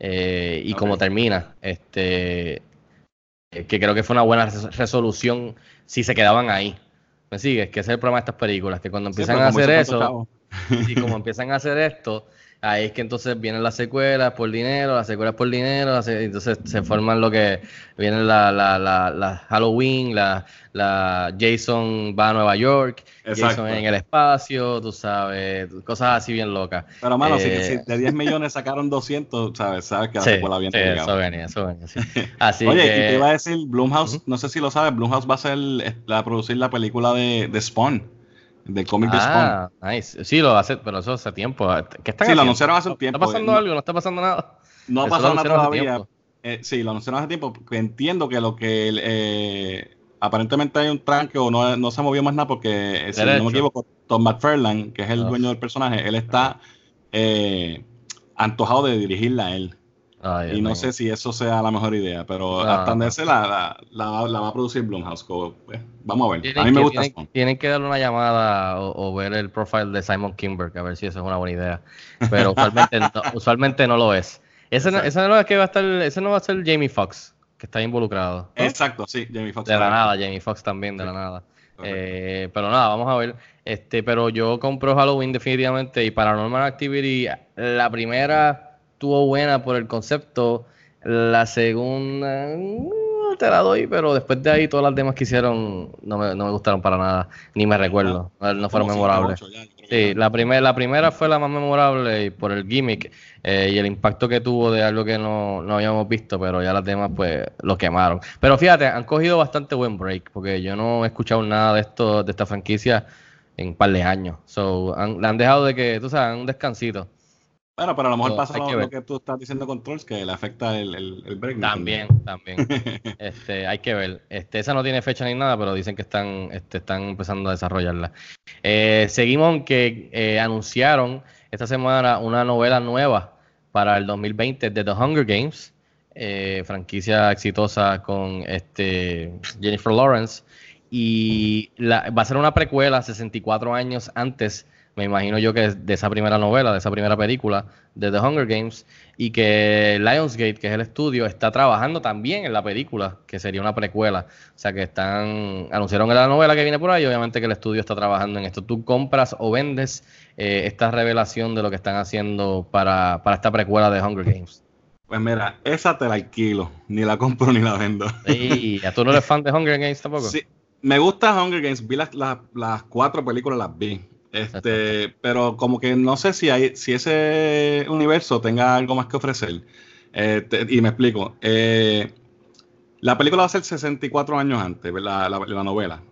Eh, y Ok. cómo termina este eh, que creo que fue una buena res- resolución si se quedaban ahí me sigues que ese es el problema de estas películas que cuando empiezan a hacer eso y como empiezan a hacer esto, ahí es que entonces vienen las secuelas por dinero, las secuelas por dinero, las entonces se forman lo que vienen la, la, la, la Halloween, la, la Jason va a Nueva York, Exacto. Jason en el espacio, tú sabes, cosas así bien locas. Pero, mano, si- Eh, si, de 10 millones sacaron 200, ¿sabes? Sabes que la Sí, secuela bien sí, eso venía, eso venía, sí. Así Oye, que, y te iba a decir, Blumhouse, Ujú. no sé si lo sabes, Blumhouse va a ser a producir la película de, de Spawn, del cómic de Spawn. ah, nice. Sí, lo hace, pero eso hace tiempo. ¿Qué están Sí, lo haciendo? anunciaron hace un tiempo. ¿Está pasando No- algo? ¿No está pasando nada? No ha lo pasado nada todavía. Eh, sí, lo anunciaron hace tiempo. Entiendo que lo que eh, aparentemente hay un tranque o no, no se movió más nada porque, eh, si no me equivoco, Tom McFarlane, que es el Ah. dueño del personaje, él está eh, antojado de dirigirla a él. Y no sé si eso sea la mejor idea, pero No, hasta donde no. sé la, la, la va- a producir Blumhouse. pues, vamos a ver. A mí me gusta tienen, tienen que darle una llamada o, o ver el profile de Simon Kimberg, a ver si eso es una buena idea. Pero usualmente, no, usualmente no lo es. Ese no, ese no es que va a estar, ese no va a ser Jamie Foxx, que está involucrado. Exacto, sí, Jamie Foxx. De la nada, Jamie Foxx también, de la nada. Eh, pero nada, vamos a ver. Este, pero yo compro Halloween definitivamente y Paranormal Activity, la primera estuvo buena por el concepto, la segunda mm, te la doy, pero después de ahí todas las demás que hicieron no me, no me gustaron para nada, ni me recuerdo, no, no fueron memorables. Sí, la, primer, la primera fue la más memorable y por el gimmick eh, y el impacto que tuvo de algo que no, no habíamos visto, pero ya las demás pues lo quemaron. Pero fíjate, han cogido bastante buen break, porque yo no he escuchado nada de esto, de esta franquicia en un par de años. So, han, le han dejado de que, tú sabes, un descansito. Bueno, pero a lo mejor pasa lo, que lo que tú estás diciendo con Trolls, que le afecta el, el, el break. ¿me También, también. Este, hay que ver. Este, esa no tiene fecha ni nada, pero dicen que están, este, están empezando a desarrollarla. Eh, seguimos que eh, anunciaron esta semana una novela nueva para el 2020 de The Hunger Games, eh, franquicia exitosa con este Jennifer Lawrence. Y la- va a ser una precuela 64 años antes, me imagino yo que de esa primera novela, de esa primera película de The Hunger Games, y que Lionsgate, que es el estudio, está trabajando también en la película, que sería una precuela. O sea que están, anunciaron la novela que viene por ahí, obviamente que el estudio está trabajando en esto. Tú compras o vendes eh, esta revelación de lo que están haciendo para, para esta precuela de Hunger Games. Pues mira, esa te la alquilo. Ni la compro ni la vendo. Y ¿a tú no eres fan de Hunger Games tampoco? Sí, me gusta Hunger Games, vi las, las, las cuatro películas, las vi. Este, pero como que no sé si hay, si ese universo tenga algo más que ofrecer. Eh, te- y me explico. Eh, la película va a ser 64 años antes, ¿verdad? La, la novela.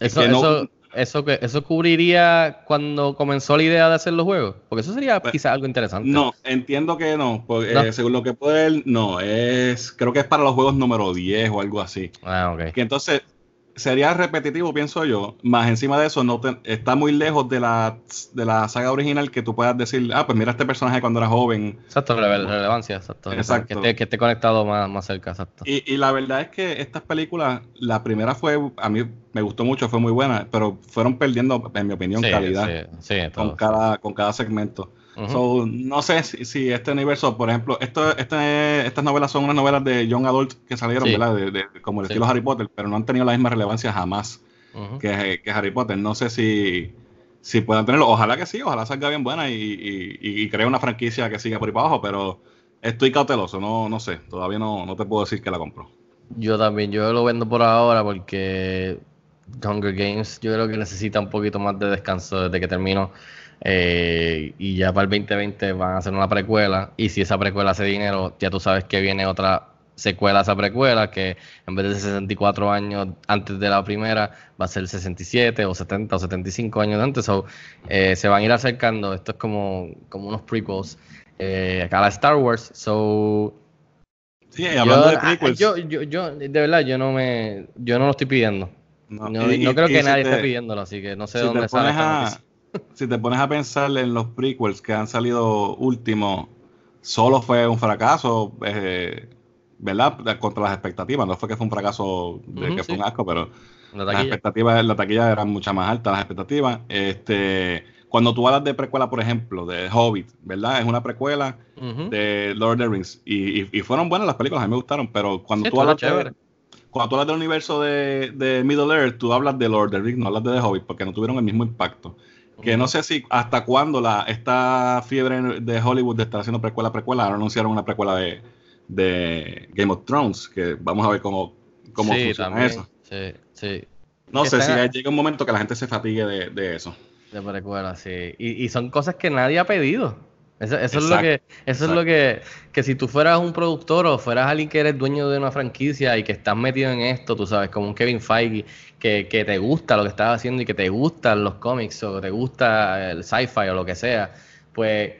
Eso, que no- eso, eso, que, eso cubriría cuando comenzó la idea de hacer los juegos. Porque eso sería Pues, quizás algo interesante. No, entiendo que no. Porque, No. eh, según lo que puedo ver, no. Es, creo que es para los juegos número 10 o algo así. Ah, ok. Que entonces sería repetitivo, pienso yo. Más encima de eso, no te- está muy lejos de la, de la saga original que tú puedas decir, ah, pues mira este personaje cuando era joven. Exacto, rele- relevancia, exacto. Exacto. Que esté, que esté conectado más, más cerca, exacto. Y, y la verdad es que estas películas, la primera fue, a mí me gustó mucho, fue muy buena, pero fueron perdiendo, en mi opinión, Sí, calidad sí, sí, con, cada, con cada segmento. So, no sé si, si este universo, por ejemplo, esto, este, estas novelas son unas novelas de Young Adult que salieron, Sí. ¿verdad? De, de- como el Sí. estilo Harry Potter, pero no han tenido la misma relevancia jamás que, que Harry Potter. No sé si, si puedan tenerlo. Ojalá que sí, ojalá salga bien buena y, y, y- y cree una franquicia que siga por ahí para abajo, pero estoy cauteloso, no, no sé, todavía no, no te puedo decir que la compro. Yo también, yo lo vendo por ahora porque Hunger Games yo creo que necesita un poquito más de descanso desde que termino. Eh, y ya para el 2020 van a hacer una precuela. Y si esa precuela hace dinero, ya tú sabes que viene otra secuela a esa precuela, que en vez de 64 años antes de la primera, va a ser 67 o 70 o 75 años antes. So, eh, se van a ir acercando. Esto es como, como unos prequels eh, a la Star Wars. So, Sí, hablando yo, de prequels, ah, yo, yo, yo, de verdad, yo no me, yo no lo estoy pidiendo. no, No, y- no y- creo y que nadie te- esté pidiéndolo, así que no sé si de dónde sale a, noticia. si te pones a pensar en los prequels que han salido últimos, solo fue un fracaso, eh, ¿verdad? Contra las expectativas. No fue que fue un fracaso de que fue un asco, pero La las expectativas, la taquilla eran mucho más altas, las expectativas. Este, cuando tú hablas de precuela, por ejemplo, de Hobbit, ¿verdad? Es una precuela de Lord of the Rings. Y, y- y fueron buenas las películas, a mí me gustaron, pero cuando Sí, tú hablas de, cuando tú hablas del universo de, de Middle Earth, tú hablas de Lord of the Rings, no hablas de The Hobbit, porque no tuvieron el mismo impacto. Que no sé si hasta cuándo la, esta fiebre de Hollywood de estar haciendo precuela, precuela, ahora anunciaron una precuela de, de Game of Thrones, que vamos a ver cómo, cómo sí, funciona también. eso. Sí, sí. No Que sé si llega un momento que la gente se fatigue de, de eso. De precuela, sí. Y, y son cosas que nadie ha pedido. Eso, eso es lo que, eso es lo que, que si tú fueras un productor o fueras alguien que eres dueño de una franquicia y que estás metido en esto, tú sabes, como un Kevin Feige, que, que te gusta lo que estás haciendo y que te gustan los cómics o te gusta el sci-fi o lo que sea, pues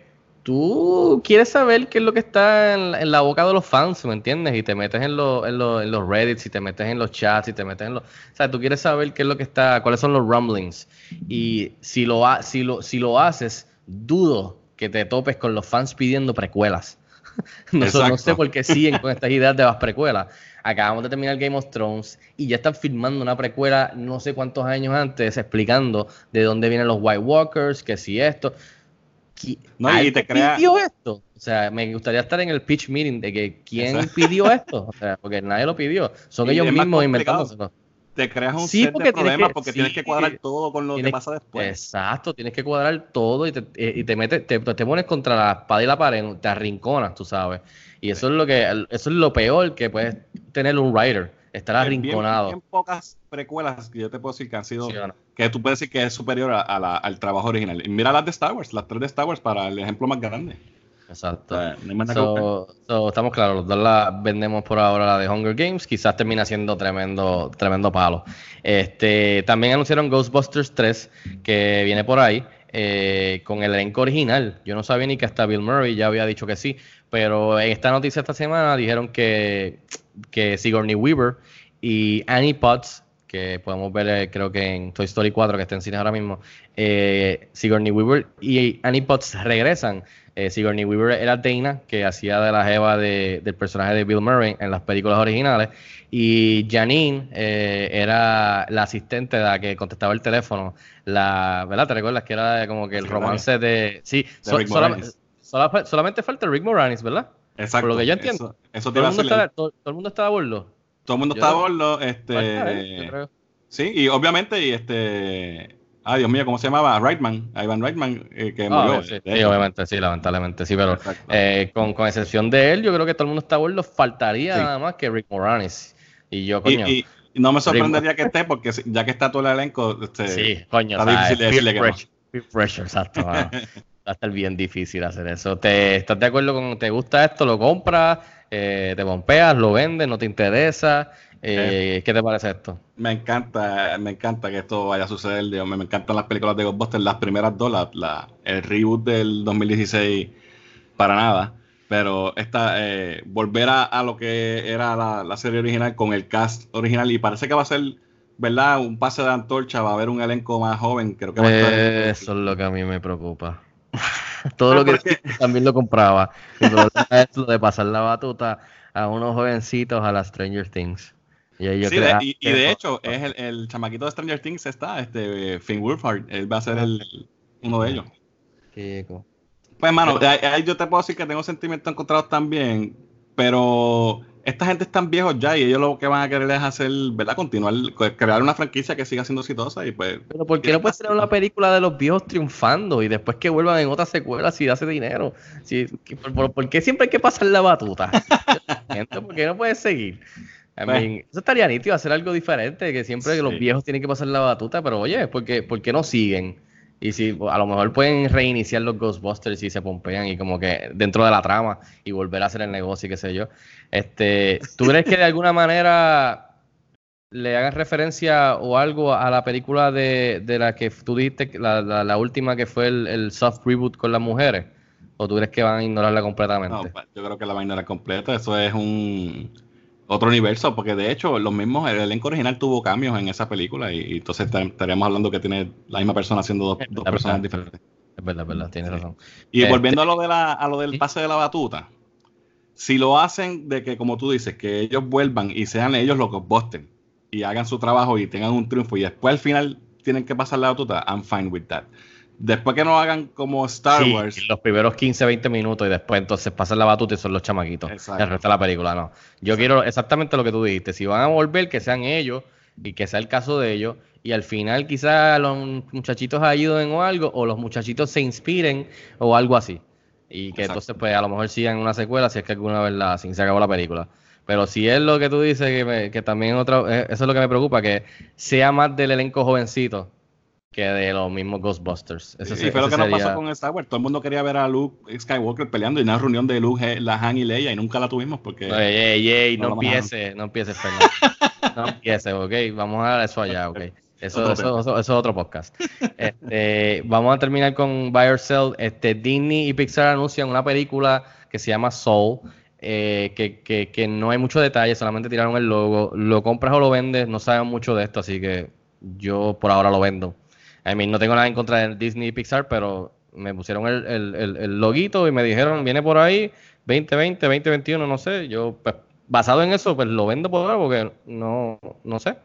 tú quieres saber qué es lo que está en, la- en la boca de los fans, ¿me entiendes? Y te metes en, los en, los- en los Reddits y te metes en los chats y te metes en los... O sea, tú quieres saber qué es lo que está, cuáles son los rumblings. Y si lo, ha- si lo, si lo haces, dudo que te topes con los fans pidiendo precuelas. no, sé- no Exacto. sé por qué siguen con estas ideas de las precuelas. Acabamos de terminar Game of Thrones y ya están filmando una precuela no sé cuántos años antes explicando de dónde vienen los White Walkers, que si esto. ¿Qui- No, y ¿Alguien te crea- pidió esto? O sea, me gustaría estar en el pitch meeting de que quién Exacto. pidió esto. O sea, porque nadie lo pidió. Son Y ellos mismos inventándoselo. Te creas un Sí, set porque de tienes problemas que- porque sí, tienes que cuadrar todo con lo tienes- que pasa después. Exacto, tienes que cuadrar todo y te, eh, y te metes, te, te pones contra la espada y la pared, te arrinconas, tú sabes. Y eso es lo que, eso es lo peor que puedes tener un writer. estar Es bien- arrinconado. Bien, pocas precuelas que yo te puedo decir que han sido. No. Que tú puedes decir que es superior a- a la- al trabajo original. Y mira las de Star Wars, las tres de Star Wars para el ejemplo más grande. Exacto. No. So, so, estamos claros, los dos la vendemos por ahora la de Hunger Games, quizás termina siendo tremendo, tremendo palo. Este, también anunciaron Ghostbusters 3, que viene por ahí, eh, con el elenco original. Yo no sabía ni que hasta Bill Murray ya había dicho que sí, pero en esta noticia esta semana dijeron que, que Sigourney Weaver y Annie Potts, que podemos ver eh, creo que en Toy Story 4, que está en cine ahora mismo, eh, Sigourney Weaver y Annie Potts regresan. Eh, Sigourney Weaver era Dana, que hacía de la jeva de- del personaje de Bill Murray en las películas originales. Y Janine eh, era la asistente de la que contestaba el teléfono. La, ¿Verdad? ¿Te recuerdas que era como que el romance de. Sí, De so- Rick sola- Moranis. sola- solamente falta Rick Moranis, ¿verdad? Exacto. por lo que yo entiendo. Eso, eso te Todo el, todo, todo el mundo está a bordo. Todo el mundo yo- está a bordo. Este, creo. sí, y obviamente, y este. Ay, Dios mío, ¿cómo se llamaba? Reitman. Ivan Reitman, eh, que Ah, murió. sí, de sí, obviamente, sí, lamentablemente, sí, pero eh, con, con excepción de él, yo creo que todo el mundo está bordo. Faltaría Sí. nada más que Rick Moranis. Y yo, coño. y- y no me sorprendería que esté, porque ya que está todo el elenco, este, Sí, coño, está difícil de decirle que no. pressure, exacto. Va a estar bien difícil hacer eso. ¿Te, ¿Estás de acuerdo con, te gusta esto, lo compras, eh, te pompeas, lo vendes, no te interesa? Eh, ¿Qué te parece esto? me encanta, me encanta que esto vaya a suceder. Dios, me, me encantan las películas de Ghostbusters, las primeras dos, la, la- el reboot del 2016, para nada. Pero esta, eh, volver a, a lo que era la, la serie original con el cast original, y parece que va a ser, ¿verdad? Un pase de antorcha, va a haber un elenco más joven, creo que va a estar. Eso es lo que a mí me preocupa. Todo lo que porque- también lo compraba. El problema es lo de pasar la batuta a unos jovencitos a las Stranger Things. Y, Sí, de- y, y de hecho, es el, el chamaquito de Stranger Things está, este Finn Wolfhard, él va a ser el, uno de ellos. Chico. Pues, mano, ahí- yo te puedo decir que tengo sentimientos encontrados también, pero esta gente es tan viejos ya y ellos lo que van a querer es hacer, ¿verdad? Continuar, crear una franquicia que siga siendo exitosa y pues... Pero ¿por qué no puede ser una película de los viejos triunfando y después que vuelvan en otra secuela si hace dinero? Si, por, por- por qué siempre hay que pasar la batuta? ¿Por qué no puedes seguir? I Pues- mean, eso estaría nítido, hacer algo diferente, que siempre Sí. los viejos tienen que pasar la batuta, pero oye, ¿por qué, por qué no siguen? Y si a lo mejor pueden reiniciar los Ghostbusters y se pompean y como que dentro de la trama y volver a hacer el negocio y qué sé yo. Este, ¿Tú crees que de alguna manera le hagan referencia o algo a la película de, de la que tú dijiste, que la, la, la última que fue el, el soft reboot con las mujeres? ¿O tú crees que van a ignorarla completamente? No, yo creo que la vaina era completa, eso es un otro universo, porque de hecho los mismos, el elenco original tuvo cambios en esa película y, y entonces estar- estaríamos hablando que tiene la misma persona haciendo dos, dos personas diferentes. es verdad, es verdad, tienes Sí. razón. Y Este- volviendo a lo, de la, a lo del pase de la batuta, si lo hacen de que, como tú dices, que ellos vuelvan y sean ellos los Ghostbusters y hagan su trabajo y tengan un triunfo y después al final tienen que pasar la batuta, I'm fine with that. Después que no hagan como Star Sí, Wars, los primeros 15, 20 minutos y después entonces pasan la batuta y son los chamaquitos. Exacto. El resto de la película, no. Yo quiero exactamente lo que tú dijiste. Si van a volver, que sean ellos y que sea el caso de ellos. Y al final quizás los muchachitos ayuden o algo, o los muchachitos se inspiren o algo así. Y que Exacto. entonces pues a lo mejor sigan una secuela si es que alguna vez la hacen, se acabó la película. Pero si es lo que tú dices, que, me- que también otra, eh, eso es lo que me preocupa, que sea más del elenco jovencito que de los mismos Ghostbusters. Eso y sí- fue lo que nos pasó con Star Wars. Todo el mundo quería ver a Luke Skywalker peleando y una reunión de Luke, eh, la Han y Leia y nunca la tuvimos porque... Ey, ey, ey, No no, lo manejaron. empiece, no Fernando. No empiece, ok. Vamos a dar eso allá, ok. Eso, eso, eso- eso es otro podcast. Este, vamos a terminar con Buy or Sell. Este, Disney y Pixar anuncian una película que se llama Soul, eh, que, que, que no hay mucho detalle, solamente tiraron el logo. Lo compras o lo vendes, no saben mucho de esto, así que yo por ahora lo vendo. I mean, no tengo nada en contra de Disney y Pixar, pero me pusieron el, el, loguito y me dijeron, viene por ahí 2020, 2021, no sé. Yo, pues, basado en eso, pues lo vendo por ahora porque no, no sé.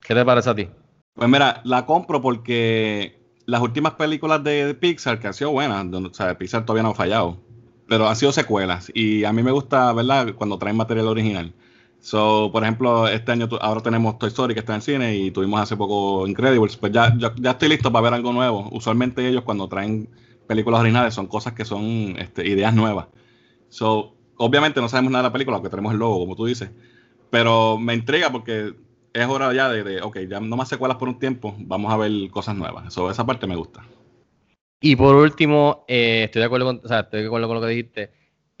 ¿Qué te parece a ti? Pues mira, la compro porque las últimas películas de Pixar, que han sido buenas, o sea, Pixar todavía no ha fallado, pero han sido secuelas. Y a mí me gusta, ¿verdad?, cuando traen material original. So, por ejemplo, este año ahora tenemos Toy Story que está en cine y tuvimos hace poco Incredibles. Pues ya, ya, ya estoy listo para ver algo nuevo. Usualmente ellos cuando traen películas originales son cosas que son este, ideas nuevas. So, obviamente no sabemos nada de la película, porque tenemos el logo, como tú dices. pero me intriga porque es hora ya de, de, ok, ya no más secuelas por un tiempo, vamos a ver cosas nuevas. Esa parte me gusta. Y por último, eh, estoy de acuerdo con, o sea, estoy de acuerdo con lo que dijiste,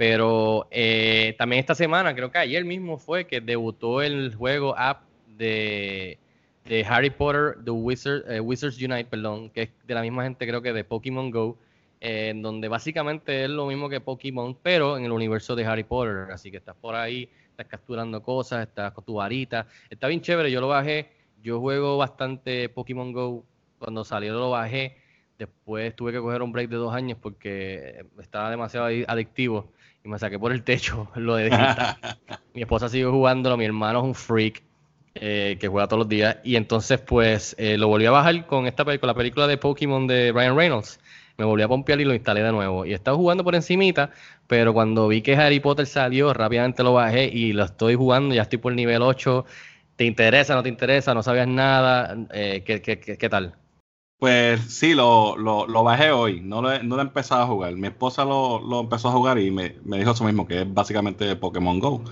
pero eh, también esta semana, creo que ayer mismo fue que debutó el juego app de, de Harry Potter, The Wizard, eh, Wizards Unite, perdón, que es de la misma gente creo que de Pokémon Go, eh, donde básicamente es lo mismo que Pokémon, pero en el universo de Harry Potter. Así que estás por ahí, estás capturando cosas, estás con tu varita. Está bien chévere, yo lo bajé. Yo juego bastante Pokémon Go. Cuando salió lo bajé. Después tuve que coger un break de dos años porque estaba demasiado adi- adictivo y me saqué por el techo lo de digital. mi esposa sigue jugándolo, mi hermano es un freak eh, que juega todos los días y entonces pues eh, lo volví a bajar con esta película, la película de Pokémon de Ryan Reynolds. Me volví a pompear y lo instalé de nuevo. Y estaba jugando por encimita, pero cuando vi que Harry Potter salió, rápidamente lo bajé y lo estoy jugando, ya estoy por el nivel 8. ¿Te interesa, no te interesa? ¿No sabías nada? Eh, ¿qué, qué, qué, qué tal? Pues sí, lo, lo, lo bajé hoy, no lo, he, no empezado a jugar. Mi esposa lo, lo empezó a jugar y me, me dijo eso mismo, que es básicamente Pokémon Go.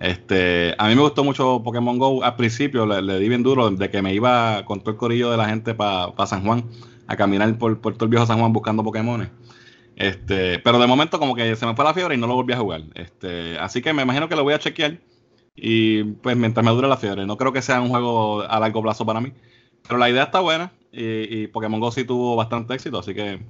Este, a mí me gustó mucho Pokémon Go. Al principio le, le di bien duro de que me iba con todo el corillo de la gente para San Juan a caminar por, por todo el viejo San Juan buscando Pokémon. Este, pero de momento como que se me fue la fiebre y no lo volví a jugar. Este, así que me imagino que lo voy a chequear y pues mientras me dure la fiebre. No creo que sea un juego a largo plazo para mí. Pero la idea está buena y, y Pokémon Go sí tuvo bastante éxito, así que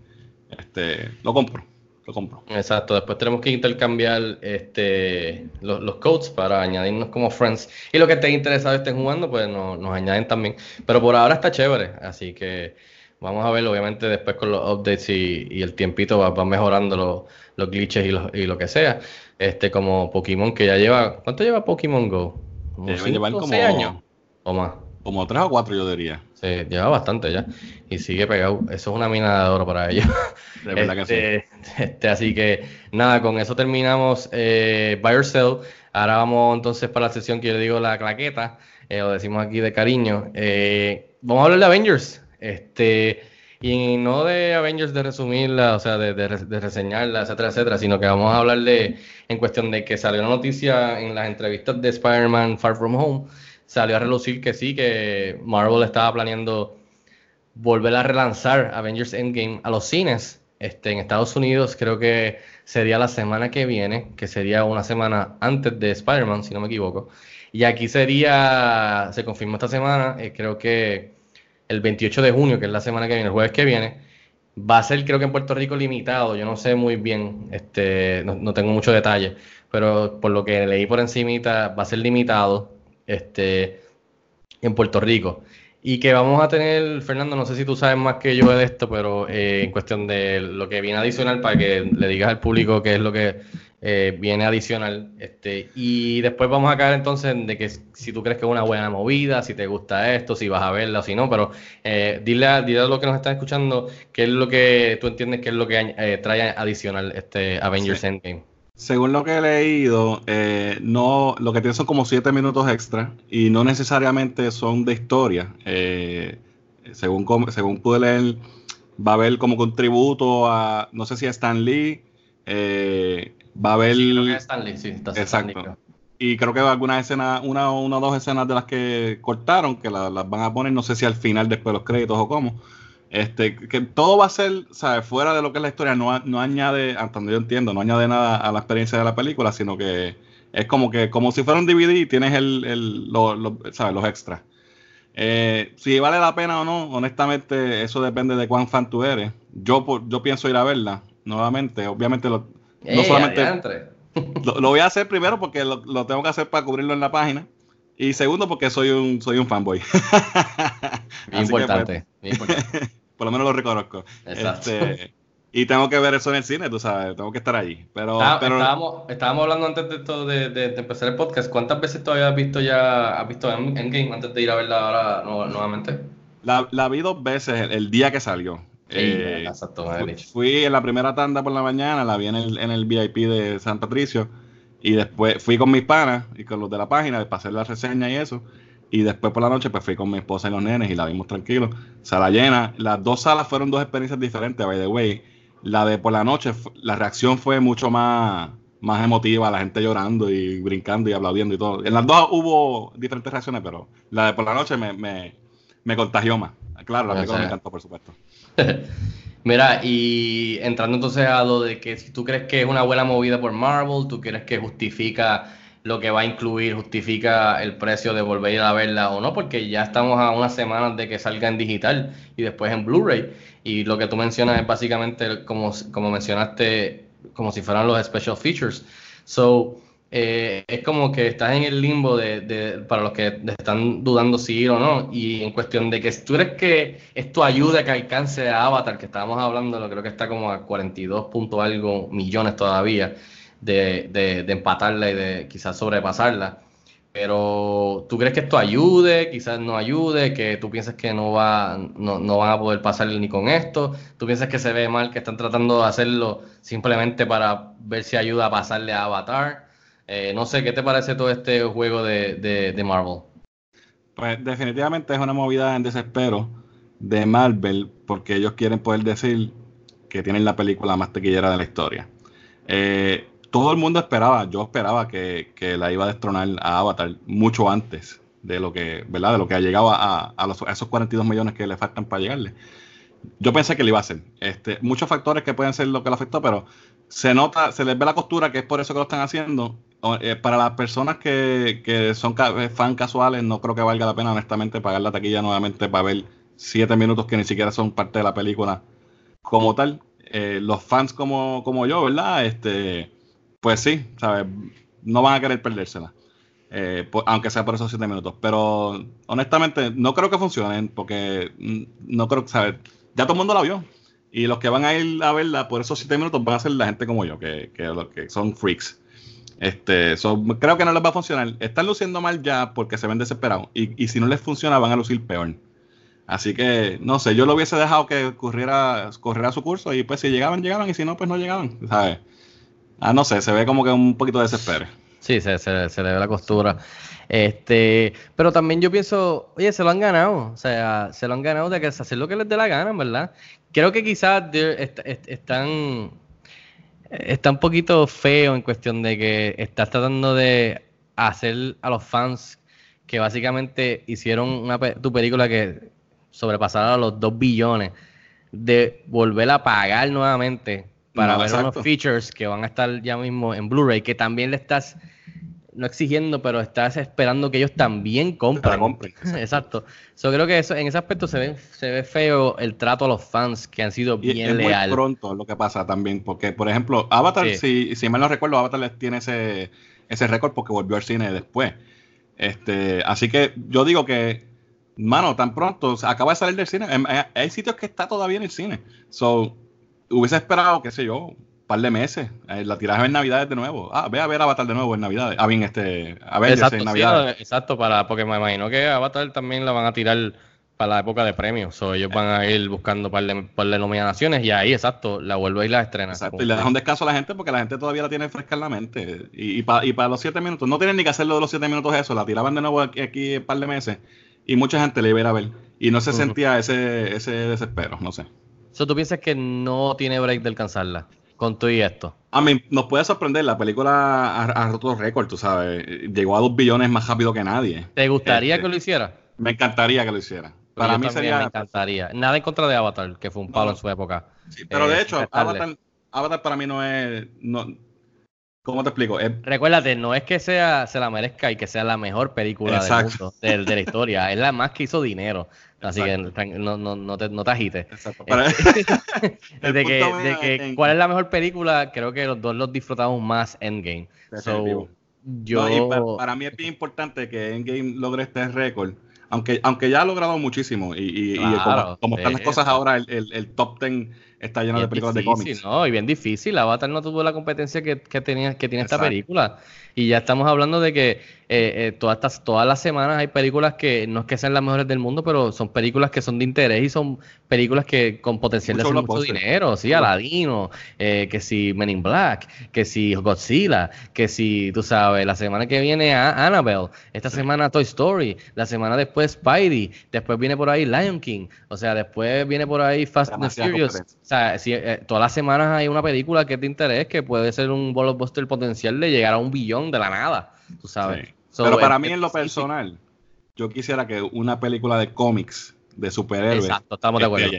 este, lo compro. Lo compro. Exacto, después tenemos que intercambiar este, los, los codes para añadirnos como friends. Y lo que estén interesados estén jugando, pues no- nos añaden también. Pero por ahora está chévere, así que vamos a ver, obviamente después con los updates y, y el tiempito va, va mejorando los, los glitches y, los- y lo que sea. Este, como Pokémon que ya lleva, ¿cuánto lleva Pokémon Go? ¿Como Debe cinco llevar o como- seis años? O más. Como tres o cuatro, yo diría. Sí, lleva bastante ya. Y sigue pegado. Eso es una mina de oro para ellos. De verdad que sí. Este, este, así que nada, con eso terminamos eh, Buy or Sell. Ahora vamos entonces para la sesión que yo digo la claqueta, eh, lo decimos aquí de cariño. Eh, vamos a hablar de Avengers. Este, y no de Avengers de resumirla, o sea, de, de, de reseñarla, etcétera, etcétera, sino que vamos a hablar de, en cuestión de que salió una noticia en las entrevistas de Spider-Man Far From Home, salió a relucir que sí, que Marvel estaba planeando volver a relanzar Avengers Endgame a los cines. Este, en Estados Unidos creo que sería la semana que viene, que sería una semana antes de Spider-Man, si no me equivoco. Y aquí sería, se confirmó esta semana, eh, creo que el 28 de junio, que es la semana que viene, el jueves que viene, va a ser creo que en Puerto Rico limitado, yo no sé muy bien, este, no, tengo mucho detalle, pero por lo que leí por encimita, va a ser limitado este, en Puerto Rico. Y que vamos a tener, Fernando, no sé si tú sabes más que yo de esto, pero eh, en cuestión de lo que viene adicional, para que le digas al público qué es lo que eh, viene adicional. Este, y después vamos a caer entonces en de que si tú crees que es una buena movida, si te gusta esto, si vas a verla o si no, pero eh, dile, a, dile a los que nos están escuchando qué es lo que tú entiendes que es lo que eh, trae adicional este Avengers Sí. Endgame. Según lo que he leído, eh, no, lo que tiene son como siete minutos extra y no necesariamente son de historia. Eh, según, según pude leer, va a haber como que un tributo a, no sé si a Stan Lee, eh, va a haber... Sí, creo que es Stanley, sí, está Exacto. Y creo que algunas escenas, una, una o dos escenas de las que cortaron, que la- las van a poner, no sé si al final después de los créditos o cómo. Este, que todo va a ser, ¿sabes? Fuera de lo que es la historia, no, no añade, hasta donde yo entiendo, no añade nada a la experiencia de la película, sino que es como que, como si fuera un DVD y tienes el, el- lo- lo- ¿sabes? los extras. Eh, si vale la pena o no, honestamente, eso depende de cuán fan tú eres. Yo, yo pienso ir a verla nuevamente. Obviamente, lo- no ¡Ey, solamente. Lo, lo voy a hacer primero porque lo, lo tengo que hacer para cubrirlo en la página. Y segundo porque soy un, soy un fanboy. Así que, importante, bien importante. por lo menos lo reconozco. Exacto. Este, y tengo que ver eso en el cine, tú sabes, tengo que estar allí. Pero, Está- pero estábamos, estábamos hablando antes de esto de, de- de empezar el podcast. ¿Cuántas veces todavía has visto ya, has visto End- Endgame antes de ir a verla ahora nu- nuevamente? la, la vi dos veces el, el día que salió. Eh, exacto, fui en la primera tanda por la mañana, la vi en el, en el VIP de San Patricio. Y después fui con mis panas y con los de la página para hacer la reseña y eso. Y después por la noche pues fui con mi esposa y los nenes y la vimos tranquilos. Sala llena. Las dos salas fueron dos experiencias diferentes, by the way. La de por la noche, la reacción fue mucho más, más emotiva, la gente llorando y brincando y aplaudiendo y todo. En las dos hubo diferentes reacciones, pero la de por la noche me, me, me contagió más. Claro, la O película sea, me encantó, por supuesto. Mira, y entrando entonces a lo de que si tú crees que es una buena movida por Marvel, tú crees que justifica lo que va a incluir, justifica el precio de volver a verla o no, porque ya estamos a unas semanas de que salga en digital y después en Blu-ray. Y lo que tú mencionas es básicamente como, como mencionaste, como si fueran los special features. So, eh, es como que estás en el limbo de, de- para los que están dudando si ir o no. Y en cuestión de que tú crees que esto ayuda a que alcance a Avatar, que estábamos hablando, creo que está como a 42 punto algo millones todavía de, de, de empatarla y de quizás sobrepasarla. Pero tú crees que esto ayude, quizás no ayude, que tú piensas que no va, no, no van a poder pasar ni con esto, tú piensas que se ve mal, que están tratando de hacerlo simplemente para ver si ayuda a pasarle a Avatar. Eh, no sé, ¿qué te parece todo este juego de, de, Marvel? Pues definitivamente es una movida en desespero de Marvel porque ellos quieren poder decir que tienen la película más taquillera de la historia. Eh, todo el mundo esperaba, yo esperaba que, que la iba a destronar a Avatar mucho antes de lo que, ¿verdad? De lo que ha llegado a, a los- esos 42 millones que le faltan para llegarle. Yo pensé que lo iba a hacer. Este, muchos factores que pueden ser lo que lo afectó, pero se nota, se les ve la costura que es por eso que lo están haciendo. Eh, para las personas que, que son eh, fan casuales, no creo que valga la pena, honestamente, pagar la taquilla nuevamente para ver siete minutos que ni siquiera son parte de la película como tal. Eh, los fans como, como yo, ¿verdad? Este, pues sí, ¿sabes? No van a querer perdérsela. Eh, por- aunque sea por esos siete minutos. Pero honestamente, no creo que funcionen porque mm, no creo que, ¿sabes? Ya todo el mundo la vio. Y los que van a ir a verla por esos siete minutos van a ser la gente como yo, que, que, que son freaks. Este, so, creo que no les va a funcionar. Están luciendo mal ya porque se ven desesperados. Y, y si no les funciona, van a lucir peor. Así que, no sé, yo lo hubiese dejado que ocurriera, corriera su curso y pues si llegaban, llegaban y si no, pues no llegaban, ¿sabes? Ah, no sé, se ve como que un poquito de desespero. Sí, se, se, se le ve la costura. Este, pero también yo pienso, oye, se lo han ganado. O sea, se lo han ganado de que hacer lo que les dé la gana, ¿verdad? Creo que quizás est- est- están, está un poquito feo en cuestión de que estás tratando de hacer a los fans que básicamente hicieron una, tu película que sobrepasara los 2 billones, de volver a pagar nuevamente para No, ver exacto. unos features que van a estar ya mismo en Blu-ray, que también le estás no exigiendo, pero estás esperando que ellos también compren. Compren, exacto. Exacto. So, creo que eso, en ese aspecto se ve, se ve feo el trato a los fans que han sido Y bien es leal. muy pronto lo que pasa también, porque por ejemplo, Avatar, Sí. si, si mal no recuerdo, Avatar tiene ese, ese récord porque volvió al cine después. Este, así que yo digo que, mano, tan pronto, acaba de salir del cine. Em, Hay, hay sitios que está todavía en el cine. So, hubiese esperado, qué sé yo, un par de meses. eh, la tiraje en Navidades de nuevo. Ah, ve a ver Avatar de nuevo en Navidades. Ah, bien, este, Avengers Exacto, en sí, Navidades. exacto, para, porque me imagino que Avatar también la van a tirar para la época de premios. So, ellos van a ir buscando par de, par de nominaciones y ahí, exacto, la vuelve y la estrena. Exacto, y le un descanso a la gente porque la gente todavía la tiene fresca en la mente. Y, y, pa- y para los siete minutos, no tienen ni que hacer lo de los siete minutos eso, la tiraban de nuevo aquí, aquí un par de meses y mucha gente le iba a ir a ver. Y no se sentía ese, ese desespero, no sé. So, ¿Tú piensas que no tiene break de alcanzarla con todo y esto? A mí nos puede sorprender, la película ha, ha roto récord, tú sabes. Llegó a dos billones más rápido que nadie. ¿Te gustaría Este, que lo hiciera? Me encantaría que lo hiciera. Para mí sería... me encantaría. Nada en contra de Avatar, que fue un palo No. en su época. Sí, pero eh, de hecho, respetarle. Avatar, Avatar para mí no es... No, ¿Cómo te explico? Es, Recuérdate, no es que sea, se la merezca y que sea la mejor película del mundo, de, de la historia. Es la más que hizo dinero. Así Exacto. que no, no, no, te, no te agites. exacto, El de que, de que cuál es la mejor película, creo que los dos los disfrutamos más Endgame. So, yo No, y para, mí es bien importante que Endgame logre este récord. Aunque, aunque ya ha logrado muchísimo. Y, y- y como, como están las sí. cosas ahora, el, el- el top 10 está lleno de bien películas de difícil, cómics. ¿no? Y bien difícil. Avatar no tuvo la competencia que, que tenía, que tiene esta Exacto. película. Y ya estamos hablando de que eh, eh, todas, estas, todas las semanas hay películas que no es que sean las mejores del mundo, pero son películas que son de interés y son películas que con potencial de hacer mucho dinero. Sí, Aladino, eh, que si Men in Black, que si Godzilla, que si, tú sabes, la semana que viene a Annabelle, esta semana Toy Story, la semana después Spidey, después viene por ahí Lion King, o sea, después viene por ahí Fast and Furious. O sea, si, eh, todas las semanas hay una película que es de interés que puede ser un blockbuster potencial de llegar a un billón de la nada, tú sabes. Sí. So, Pero para es- mí, en lo personal, yo quisiera que una película de cómics de superhéroes. Exacto, estamos de acuerdo.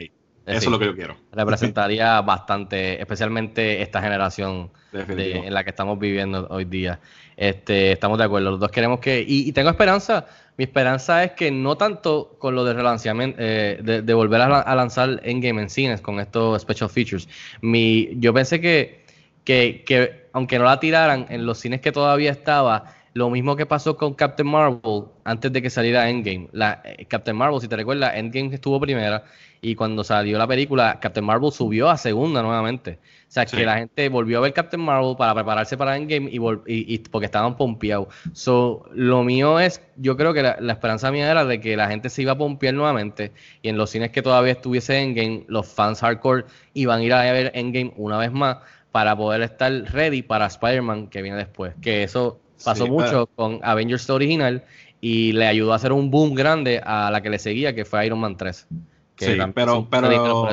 Eso es lo que yo quiero. representaría bastante, especialmente esta generación de- en la que estamos viviendo hoy día. Este, estamos de acuerdo, los dos queremos que, y, y tengo esperanza, mi esperanza es que no tanto con lo de relanzamiento, eh, de, de volver a, a lanzar Endgame en cines con estos special features. Mi, yo pensé que, que, que aunque no la tiraran en los cines que todavía estaba, lo mismo que pasó con Captain Marvel antes de que saliera Endgame. La, eh, Captain Marvel, si te recuerdas, Endgame estuvo primera y cuando salió la película, Captain Marvel subió a segunda nuevamente. O sea, Sí. que la gente volvió a ver Captain Marvel para prepararse para Endgame y, vol- y, y porque estaban pompeados. So, lo mío es, yo creo que la, la esperanza mía era de que la gente se iba a pompear nuevamente y en los cines que todavía estuviese Endgame, los fans hardcore iban a ir a ver Endgame una vez más para poder estar ready para Spider-Man que viene después. Que eso pasó Sí, mucho con Avengers original y le ayudó a hacer un boom grande a la que le seguía, que fue Iron Man 3. Que Sí, pero- pero-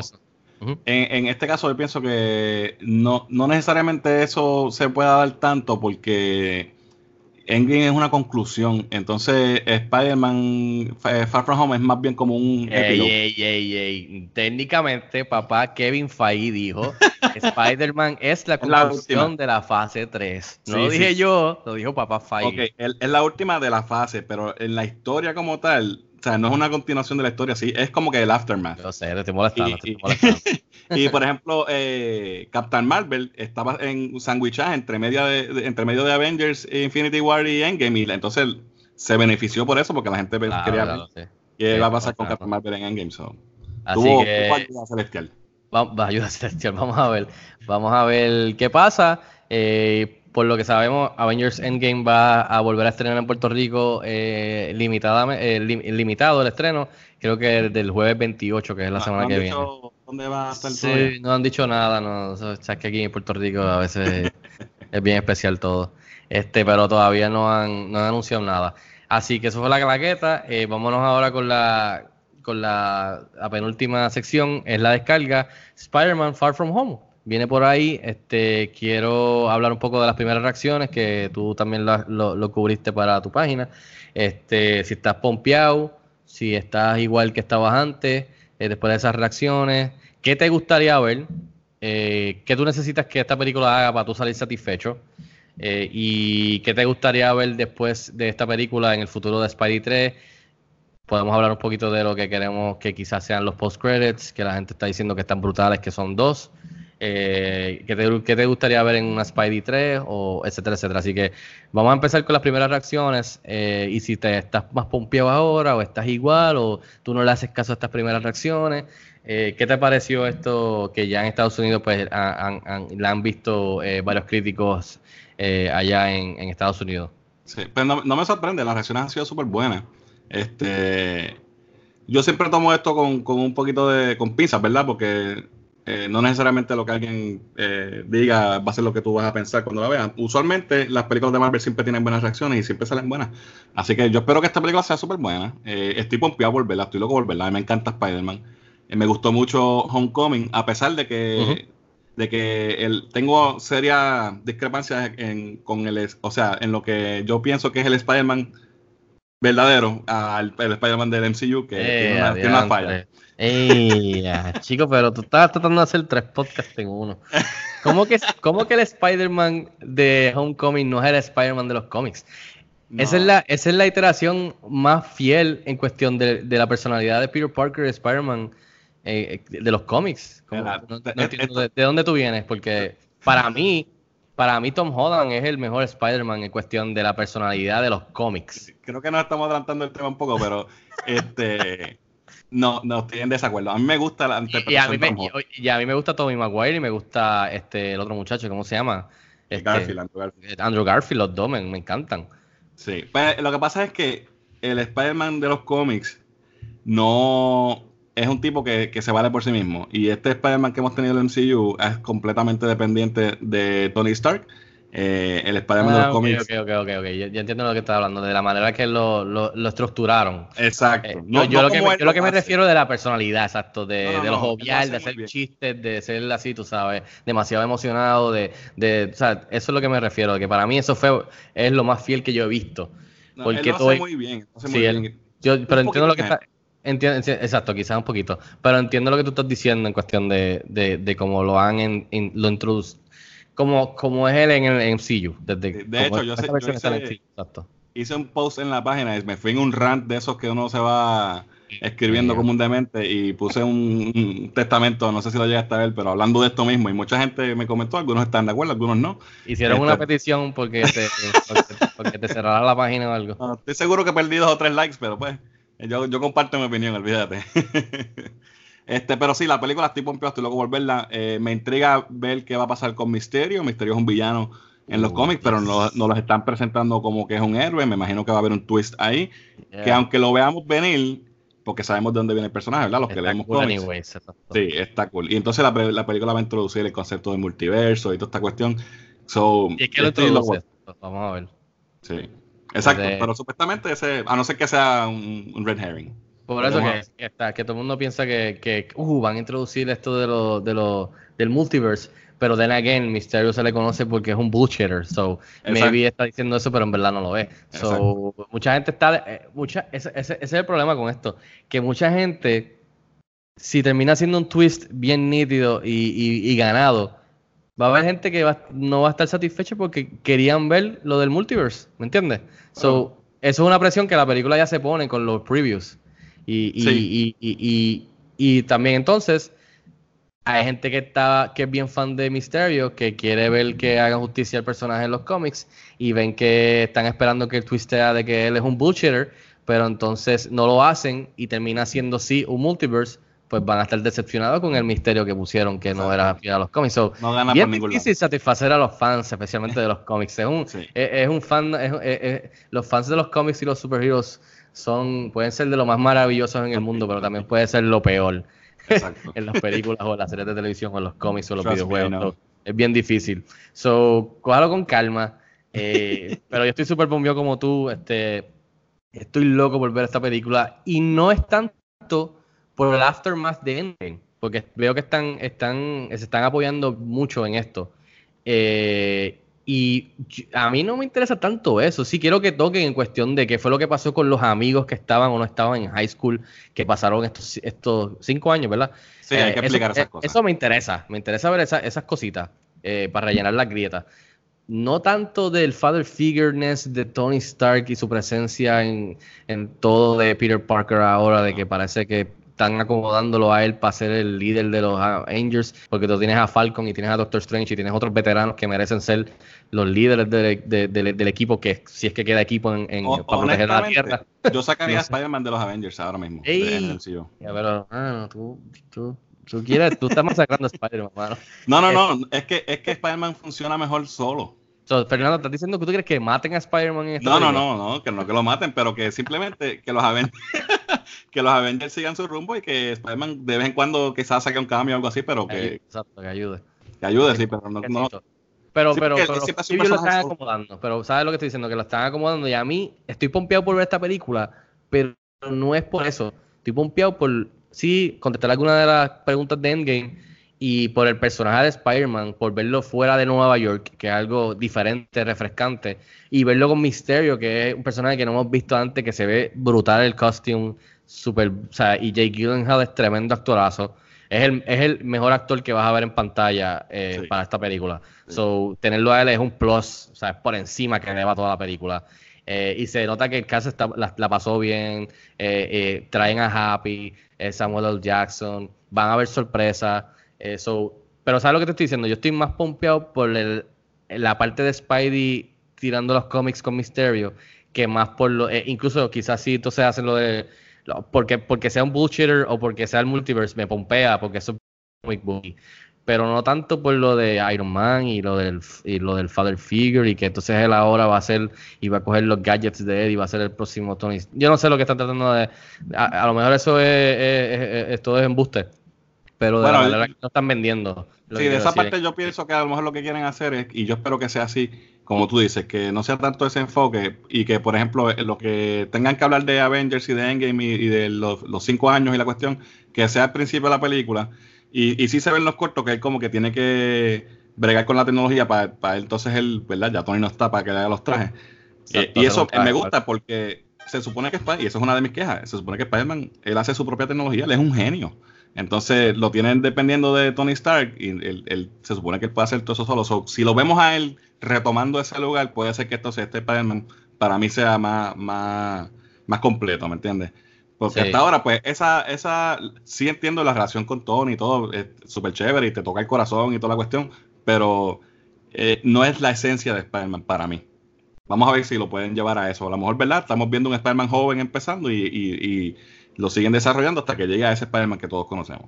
en este caso, yo pienso que no, no necesariamente eso se pueda dar tanto porque Endgame es una conclusión. Entonces, Spider-Man eh, Far From Home es más bien como un Ey, ey, ey, ey. Técnicamente, papá Kevin Feige dijo: Spider-Man es la conclusión de la fase 3. No Sí, lo dije sí. yo, lo dijo papá Feige. Ok, es la última de la fase, pero en la historia como tal, o sea, no es una continuación de la historia, sí, es como que el aftermath. Yo sé, te estoy molestando, Y- te molestando. Y por ejemplo, eh, Captain Marvel estaba en sandwichada entre medio de, de- entre medio de Avengers, Infinity War y Endgame, y entonces se benefició por eso porque la gente Claro, quería claro, ver sí. qué Sí, va a pasar con. Captain Marvel en Endgame. So. Así Tuvo, que. ayuda celestial. Va, va a ayudar celestial. Vamos a ver. Vamos a ver qué pasa. Eh, por lo que sabemos, Avengers Endgame va a volver a estrenar en Puerto Rico eh, limitada, eh, lim- limitado el estreno. Creo que del jueves 28, que es la No- semana no que viene. dicho ¿Dónde va a estar Sí, no han dicho nada, no, o sea, es que aquí en Puerto Rico a veces es bien especial todo. Este, pero todavía no han, no han anunciado nada. Así que eso fue la claqueta. Eh, vámonos ahora con la con la, la penúltima sección, es la descarga Spider-Man Far From Home. Viene por ahí, este, quiero hablar un poco de las primeras reacciones que tú también lo, lo- cubriste para tu página. Este, si estás pompeado, si estás igual que estabas antes, eh, después de esas reacciones, ¿qué te gustaría ver? Eh, ¿Qué tú necesitas que esta película haga para tú salir satisfecho? Eh, ¿Y qué te gustaría ver después de esta película en el futuro de Spidey 3? Podemos hablar un poquito de lo que queremos que quizás sean los post-credits, que la gente está diciendo que están brutales, que son dos. Eh, ¿qué, te, qué te gustaría ver en una Spidey 3? O etcétera, etcétera. Así que vamos a empezar con las primeras reacciones. eh, y si te estás más pompeado ahora, o estás igual, o tú no le haces caso a estas primeras reacciones. eh, ¿Qué te pareció esto que ya en Estados Unidos pues han, han- la han visto eh, varios críticos allá en, en Estados Unidos? Sí, pero no, no me sorprende, las reacciones han sido súper buenas. Este, yo siempre tomo esto con, con un poquito de con pinzas, ¿verdad? Porque eh, no necesariamente lo que alguien eh, diga va a ser lo que tú vas a pensar cuando la veas. Usualmente las películas de Marvel siempre tienen buenas reacciones y siempre salen buenas. Así que yo espero que esta película sea súper buena. Eh, estoy pompeado por verla, estoy loco por verla. A mí me encanta Spider-Man. Eh, me gustó mucho Homecoming, a pesar de que de que el, tengo serias discrepancias en, con el, o sea, en lo que yo pienso que es el Spider-Man verdadero al el Spider-Man del MCU, que tiene, una, tiene una falla. Eh, Ey, ya, chico, pero tú estabas tratando de hacer tres podcasts en uno. ¿Cómo que, cómo que el Spider-Man de Homecoming no es el Spider-Man de los cómics? Esa, es la, esa es la iteración más fiel en cuestión de, de la personalidad de Peter Parker, Spider-Man, eh, de los cómics. De, de dónde tú vienes, porque para mí, para mí Tom Holland es el mejor Spider-Man en cuestión de la personalidad de los cómics. Creo que nos estamos adelantando el tema un poco, pero este no, no estoy en desacuerdo. A mí me gusta la Y a, interpretación mí me, de Tom Holland. y- a mí me gusta Tommy Maguire y me gusta este el otro muchacho, ¿cómo se llama? Este, Garfield, Andrew Garfield. Andrew Garfield, los dos me, me encantan. Sí, pues, lo que pasa es que el Spider-Man de los cómics no es un tipo que, que se vale por sí mismo. Y este Spider-Man que hemos tenido en el MCU es completamente dependiente de Tony Stark. eh, el Spider-Man de Ah, los ok, cómics. ok, ok, ok, ok. Yo, yo entiendo lo que estás hablando, de la manera que lo, lo, lo estructuraron. Exacto. Eh, No- yo, no lo que, él yo lo que me hace. refiero de la personalidad, exacto, de, No, de no, lo él lo jovial, de hacer chistes, de ser así, tú sabes, demasiado emocionado, de, de, o sea, eso es lo que me refiero, que para mí eso fue, es lo más fiel que yo he visto. Porque él lo todo- hace muy bien. hace muy Sí, él- bien. Yo, pero entiendo lo que está, entiendo, enti- exacto, quizás un poquito, pero entiendo lo que tú estás diciendo en cuestión de, de, de cómo lo han en, en- lo introducido, como, como es él en el MCU, desde De hecho, yo sé- yo hice- MCU, exacto. Hice un post en la página, y me fui en un rant de esos que uno se va escribiendo Sí. demente y puse un, un testamento, no sé si lo llegaste a ver, pero hablando de esto mismo y mucha gente me comentó, algunos están de acuerdo, algunos no. Hicieron Este- una petición porque te, porque, porque te cerrara la página o algo. No, estoy seguro que perdí dos o tres likes, pero pues yo, yo comparto mi opinión, olvídate. este, pero sí, la película estoy pompeado, estoy loco por verla. Eh, me intriga ver qué va a pasar con Misterio. Misterio es un villano en los Uh, cómics, pero yes. no, no los están presentando como que es un héroe. Me imagino que va a haber un twist ahí. Que Yeah. aunque lo veamos venir, porque sabemos de dónde viene el personaje, ¿verdad? Los que Está leemos cool cómics. anyways. Sí, está cool. Y entonces la, la película va a introducir el concepto de multiverso y toda esta cuestión. So, Y es que lo introduce. Vamos a ver. Sí. Exacto, pero supuestamente ese, a no ser que sea un, un red herring. Por eso que, que está, que todo el mundo piensa que, que uh, van a introducir esto de lo, de lo, del multiverse, pero then again, Mysterio se le conoce porque es un bullshitter, so Exacto. maybe está diciendo eso, pero en verdad no lo es. So, mucha gente está, eh, mucha, ese, ese- ese es el problema con esto, que mucha gente, si termina haciendo un twist bien nítido y, y- y ganado, va a haber gente que va- no va a estar satisfecha porque querían ver lo del multiverse, ¿me entiendes? So, eso es una presión que la película ya se pone con los previews. Y, y, Sí. y, y, también entonces hay gente que está que es bien fan de Mysterio, que quiere ver que hagan justicia al personaje en los cómics y ven que están esperando que el twist sea de que él es un bullshitter, pero entonces no lo hacen y termina siendo sí un multiverse, pues van a estar decepcionados con el misterio que pusieron que no era fiel a los cómics. So, No gana por ningún difícil satisfacer a los fans, especialmente de los cómics. Es un, Sí. es, es un fan, es- es- es- los fans de los cómics y los superhéroes son, pueden ser de lo más maravillosos en el mundo, pero también puede ser lo peor Exacto. en las películas o en las series de televisión o en los cómics o los Trust videojuegos. So, es bien difícil. So, cójalo con calma. eh, pero yo estoy súper bombeado como tú. Este, estoy loco por ver esta película. Y no es tanto por el aftermath de Endgame. Porque veo que están, están, se están apoyando mucho en esto. Eh, y a mí no me interesa tanto eso. Sí quiero que toquen en cuestión de qué fue lo que pasó con los amigos que estaban o no estaban en high school, que pasaron estos, estos cinco años, ¿verdad? Sí, hay Eh, que explicar eso, esas eh, cosas. Eso me interesa, me interesa ver esa- esas cositas eh, para rellenar las grietas. No tanto del father figureness de Tony Stark y su presencia en, en todo de Peter Parker ahora, de que parece que están acomodándolo a él para ser el líder de los Avengers, porque tú tienes a Falcon y tienes a Doctor Strange y tienes otros veteranos que merecen ser los líderes de- de- de- del equipo, que si es que queda equipo en, en- O- para proteger la honestamente, Tierra. Yo sacaría No a. Spider-Man de los Avengers ahora mismo. Ey. Ya, pero, mano, tú, tú, tú quieres, tú estás masacrando a Spider-Man. No, no, no. Es que, es que Spider-Man funciona mejor solo. So, Fernando, ¿estás diciendo que tú crees que maten a Spider-Man en esta No, no, película? no, no, que no que lo maten, pero que simplemente que los Avengers, que los Avengers sigan su rumbo y que Spider-Man de vez en cuando quizás saque un cambio o algo así, pero que, Exacto, que ayude. que ayude, sí, pero no, no. Pero, Sí, pero, pero previews lo están solo. acomodando. Pero, ¿sabes lo que estoy diciendo? Que lo están acomodando y a mí estoy pompeado por ver esta película, pero no es por eso. Estoy pompeado por, sí, contestar alguna de las preguntas de Endgame y por el personaje de Spider-Man, por verlo fuera de Nueva York, que es algo diferente, refrescante, y verlo con Mysterio, que es un personaje que no hemos visto antes, que se ve brutal el costume, super, o sea, y Jake Gyllenhaal es tremendo actorazo. Es el, es el mejor actor que vas a ver en pantalla eh, Sí. para esta película. Sí. So, tenerlo a él es un plus, o sea, es por encima que eleva toda la película. Eh, y se nota que el caso está, la, la pasó bien. eh, traen a Happy, Samuel L. Jackson, van a haber sorpresas. Eh, so, pero ¿sabes lo que te estoy diciendo? Yo estoy más pompeado por el- la parte de Spidey tirando los cómics con Mysterio que más por lo. eh, incluso quizás si entonces hacen lo de. porque, porque sea un bullshitter o porque sea el multiverse, me pompea, porque eso es muy bully pero no tanto por lo de Iron Man y lo del y lo del father figure y que entonces él ahora va a ser y va a coger los gadgets de él y va a ser el próximo Tony. Yo no sé lo que están tratando de a, a lo mejor eso es, es- es- es- todo es embuste. Pero de Bueno, la manera que lo están vendiendo. Lo Sí, de esa parte yo pienso que a lo mejor lo que quieren hacer es, y yo espero que sea así, como tú dices, que no sea tanto ese enfoque y que, por ejemplo, eh, lo que tengan que hablar de Avengers y de Endgame y, y de los, los cinco años y la cuestión, que sea al principio de la película. Y, y sí se ven los cortos que él como que tiene que bregar con la tecnología para, para entonces él, ¿verdad? Ya Tony no está para que le haga los trajes. Exacto, Eh, y eso me gusta porque se supone que Spider- y eso es una de mis quejas, se supone que Spider-Man, él hace su propia tecnología, él es un genio. Entonces lo tienen dependiendo de Tony Stark y él, él- se supone que él puede hacer todo eso solo. So, si lo vemos a él retomando ese lugar, puede ser que entonces este Spider-Man para mí sea más, más, más completo, ¿me entiendes? Porque Sí. hasta ahora, pues, esa, esa, sí entiendo la relación con Tony y todo, es súper chévere y te toca el corazón y toda la cuestión, pero eh, no es la esencia de Spider-Man para mí. Vamos a ver si lo pueden llevar a eso. A lo mejor, ¿verdad? Estamos viendo un Spider-Man joven empezando y, y- y lo siguen desarrollando hasta que llegue a ese Spider-Man que todos conocemos.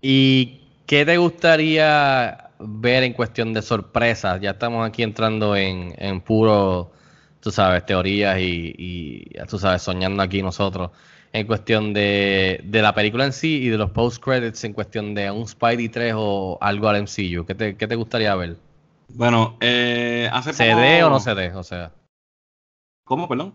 ¿Y qué te gustaría ver en cuestión de sorpresas? Ya estamos aquí entrando en, en puro, tú sabes, teorías y, y, tú sabes, soñando aquí nosotros. En cuestión de, de la película en sí y de los post-credits, en cuestión de un Spidey 3 o algo al MCU. ¿Qué te, qué te gustaría ver? Bueno, eh, hace ¿Se poco- dé o no se dé? O sea, ¿Cómo, perdón?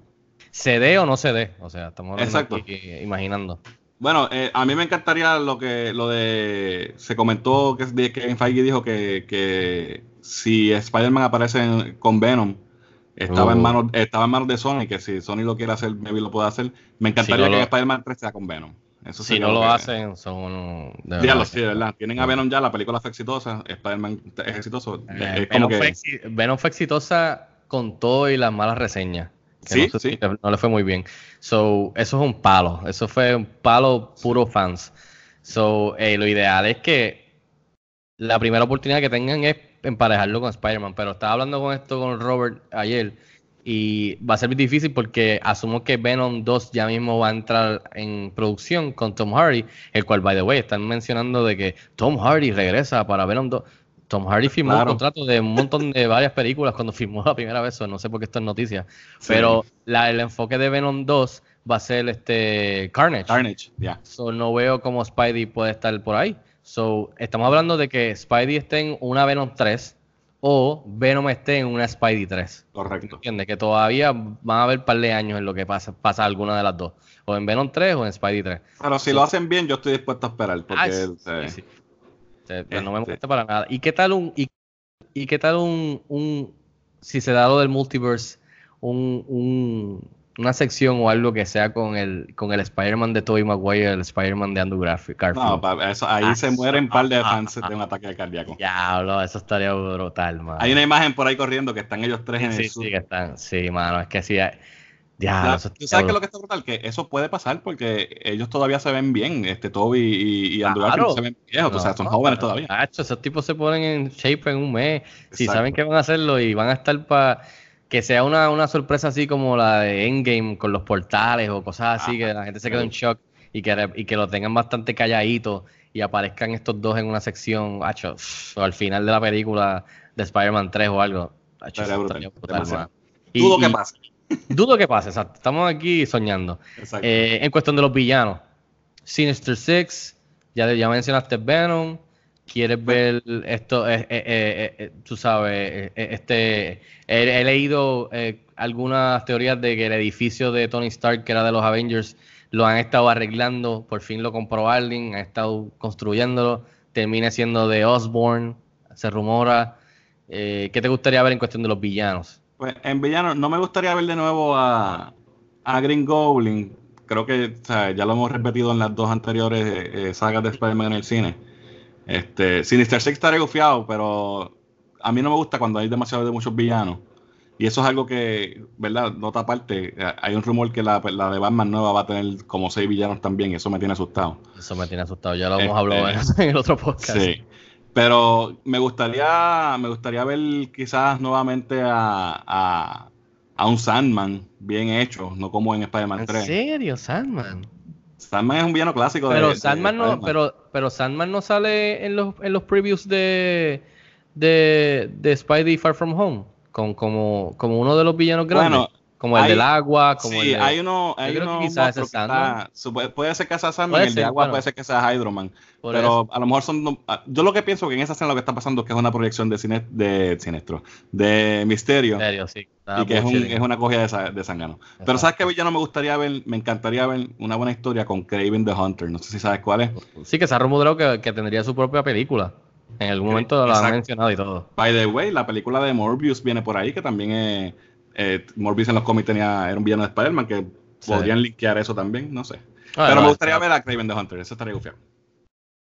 ¿Se dé o no se dé? O sea, estamos Exacto. aquí, imaginando. Bueno, eh, a mí me encantaría lo que lo de se comentó que, que Feige dijo que, que si Spider-Man aparece en- con Venom estaba en Uh. manos estaba en manos de Sony que si Sony lo quiere hacer maybe lo puede hacer. Me encantaría Si no que lo- Spider-Man 3 sea con Venom. Eso Si no lo que- hacen, son... de verdad sí, de verdad. Tienen a Venom ya, la película fue exitosa, Spider-Man es exitoso. Eh, es Venom, que Venom fue exitosa con todo y las malas reseñas. Que Sí, no, sí. le- no le fue muy bien. So, eso es un palo. Eso fue un palo puro fans. So, eh, lo ideal es que la primera oportunidad que tengan es emparejarlo con Spider-Man. Pero estaba hablando con esto con Robert ayer y va a ser muy difícil porque asumo que Venom 2 ya mismo va a entrar en producción con Tom Hardy, el cual, by the way, están mencionando de que Tom Hardy regresa para Venom 2. Tom Hardy firmó Claro. un contrato de un montón de varias películas cuando firmó la primera vez, so no sé por qué esto es noticia, Sí. pero la- el enfoque de Venom 2 va a ser este Carnage. Carnage, ya. So, no veo cómo Spidey puede estar por ahí. So, estamos hablando de que Spidey esté en una Venom 3 o Venom esté en una Spidey 3. Correcto. ¿Entiendes? Que todavía van a haber un par de años en lo que pasa, pasa alguna de las dos. O en Venom 3 o en Spidey 3. Pero si Sí. lo hacen bien, yo estoy dispuesto a esperar. Porque Ah, sí, eh, sí, O sea, pero no me Este- molesta para nada. ¿Y qué tal un y, y qué tal un, un si se da lo del multiverse, un, un- una sección o algo que sea con el con el Spider-Man de Tobey Maguire, el Spider-Man de Andrew Garf- Garfield? no, pa- eso- ahí Ah, se mueren un par de fans ah, de un ataque cardíaco. Diablo, eso estaría brutal, mano. Hay una imagen por ahí corriendo que están ellos tres en sí, el sur. sí, que están. Sí, mano, es que sí. hay- Ya, eso ¿Tú sabes qué es lo que está brutal? Que eso puede pasar porque ellos todavía se ven bien. Este Toby y, y Andrew Claro. Se ven viejos, o sea, son jóvenes todavía. macho, esos tipos se ponen en shape en un mes. Si saben que van a hacerlo y van a estar para que sea una, una sorpresa así como la de Endgame con los portales o cosas así, que la gente se quede en shock y que, y que lo tengan bastante calladito y aparezcan estos dos en una sección, macho, o al final de la película de Spider-Man 3 o algo. Eso brutal, brutal, Dudo que pase. Dudo que pase, exacto. Estamos aquí soñando. Exacto. Eh, en cuestión de los villanos, Sinister Six, ya, ya mencionaste Venom. ¿Quieres ver esto? eh, eh, eh, tú sabes, este, he, he leído algunas teorías de que el edificio de Tony Stark, que era de los Avengers, lo han estado arreglando. Por fin lo compró Arling, han estado construyéndolo. Termina siendo de Osborn, se rumora. ¿Qué te gustaría ver en cuestión de los villanos? Pues en villano, no me gustaría ver de nuevo a, a Green Goblin. Creo que o sea, ya lo hemos repetido en las dos anteriores eh, eh, sagas de Spider-Man en el cine. Este, Sinister Six estaría gufiado, pero a mí no me gusta cuando hay demasiado de muchos villanos. Y eso es algo que, ¿verdad? Nota aparte, eh, hay un rumor que la, la de Batman nueva va a tener como seis villanos también, y eso me tiene asustado. Eso me tiene asustado. Ya lo hemos Este, hablado en, en el otro podcast. Sí. Pero me gustaría, me gustaría ver quizás nuevamente a, a, a un Sandman bien hecho, no como en Spider-Man ¿En 3. serio, Sandman? Sandman es un villano clásico de Pero de Sandman no, Spider-Man. pero, pero Sandman no sale en los, en los previews de, de, de Spidey Far From Home, con, como, como uno de los villanos grandes. Bueno, Como el Hay- del agua, como sí, el de- hay uno, hay creo que uno quizás Sandman. está- puede- ser que sea Sandman, el de agua bueno. puede ser que sea Hydroman, pero eso. a lo mejor son, no- ah, yo lo que pienso que en esa escena lo que está pasando es que es una proyección de cine, de Sinestro, de Misterio, En serio, sí. Y que es, un- bullshitting. es una cogida de, sa- de Sangano. Pero sabes que villano me gustaría ver, me encantaría ver una buena historia con Craven the Hunter, no sé si sabes cuál es. Sí, que se ha rumorado que, que tendría su propia película. En algún momento lo han mencionado y todo. By the way, la película de Morbius viene por ahí, que también es, eh, Morbius en los cómics tenía, era un villano de Spider-Man, que Sí. podrían linkear eso también, no sé. Ah, Pero no, me gustaría ver a Craven the Hunter, eso estaría gufiado.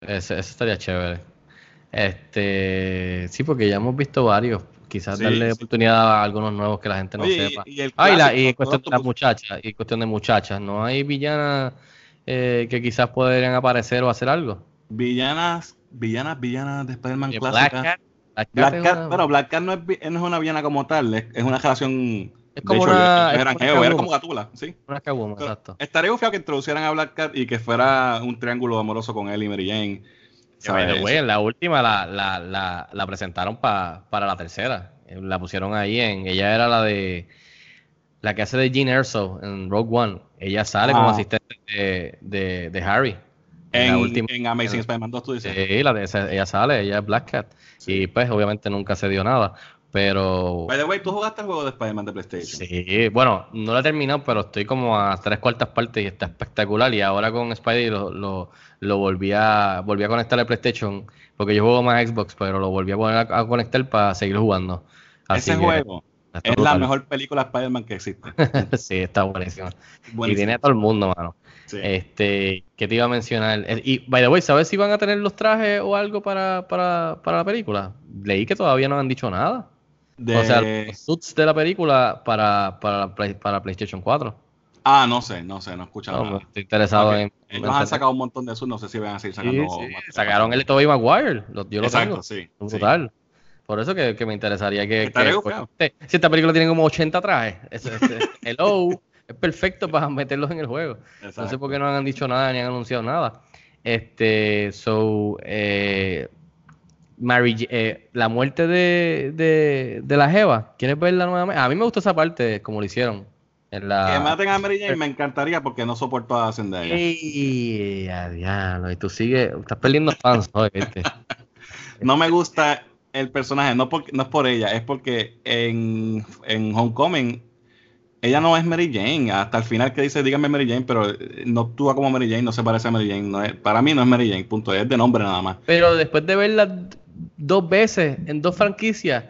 Eso estaría chévere. Este, sí, porque ya hemos visto varios. Quizás Sí, darle sí. oportunidad a algunos nuevos que la gente no Oye, sepa. y Ah, y, la- y cuestión de las muchachas, y cuestión de muchachas, ¿no hay villanas eh, que quizás podrían aparecer o hacer algo? Villanas, villanas, villanas de Spider-Man Eh, Black. Cat. Black Cat una- pero Black Cat no es, no es una villana como tal, es, es una relación. Es como de hecho, una- ellos es como era Gatula, sí. una Catwoman, Pero exacto. Estaría gufiado que introducieran a Black Cat y que fuera un triángulo amoroso con él y Mary Jane. La última la, la, la, la presentaron pa- para la tercera. Eh, La pusieron ahí en. Ella era la de. La que hace de Jean Erso en Rogue One. Ella sale como Ah. asistente de, de, de Harry. En, En, la última. en Amazing Spider-Man 2, tú dices. Sí, la de esa- ella sale, ella es Black Cat. Sí. Y pues obviamente nunca se dio nada. Pero. By the way, tú jugaste el juego de Spider-Man de PlayStation. Sí, bueno, no lo he terminado, pero estoy como a tres cuartas partes y está espectacular. Y ahora con Spidey lo, lo, lo volví, a, volví a conectar al PlayStation, porque yo juego más Xbox, pero lo volví a poner a, a conectar para seguir jugando. Así Ese que juego es la mejor película de Spider-Man que existe. sí, está buenísimo. Y Buenísimo. tiene a todo el mundo, mano. Sí. Este, ¿qué te iba a mencionar? Eh, Y, by the way, ¿sabes si van a tener los trajes o algo para, para, para la película? Leí que todavía no han dicho nada. De- O sea, los suits de la película para, para, para PlayStation 4. Ah, no sé, no sé, no he escuchado No, nada. estoy interesado en. Ellos han sacado un montón de sus, no sé si van a seguir sacando. sí. Sacaron el de Tobey Maguire. yo lo Exacto, tengo. sí. Brutal. Por eso que, que me interesaría que. Que- este- si esta película tiene como 80 trajes, hello, es perfecto para meterlos en el juego. No sé Exacto. por qué no han dicho nada ni han anunciado nada. Este, so, eh, Mary eh, la muerte de, de, de la Jeva, ¿quieres verla nuevamente? A mí me gustó esa parte, como lo hicieron. En la... Que maten a Mary Jane me encantaría porque no soporto a Zendaya. Diablo, y tú sigues, estás perdiendo fans hoy, ¿viste? No me gusta el personaje, no, porque, no es por ella, es porque en, en Homecoming ella no es Mary Jane. Hasta el final que dice, dígame Mary Jane, pero eh, no actúa como Mary Jane, no se parece a Mary Jane. no es- para mí no es Mary Jane, punto. Es de nombre nada más. Pero después de verla dos veces en dos franquicias,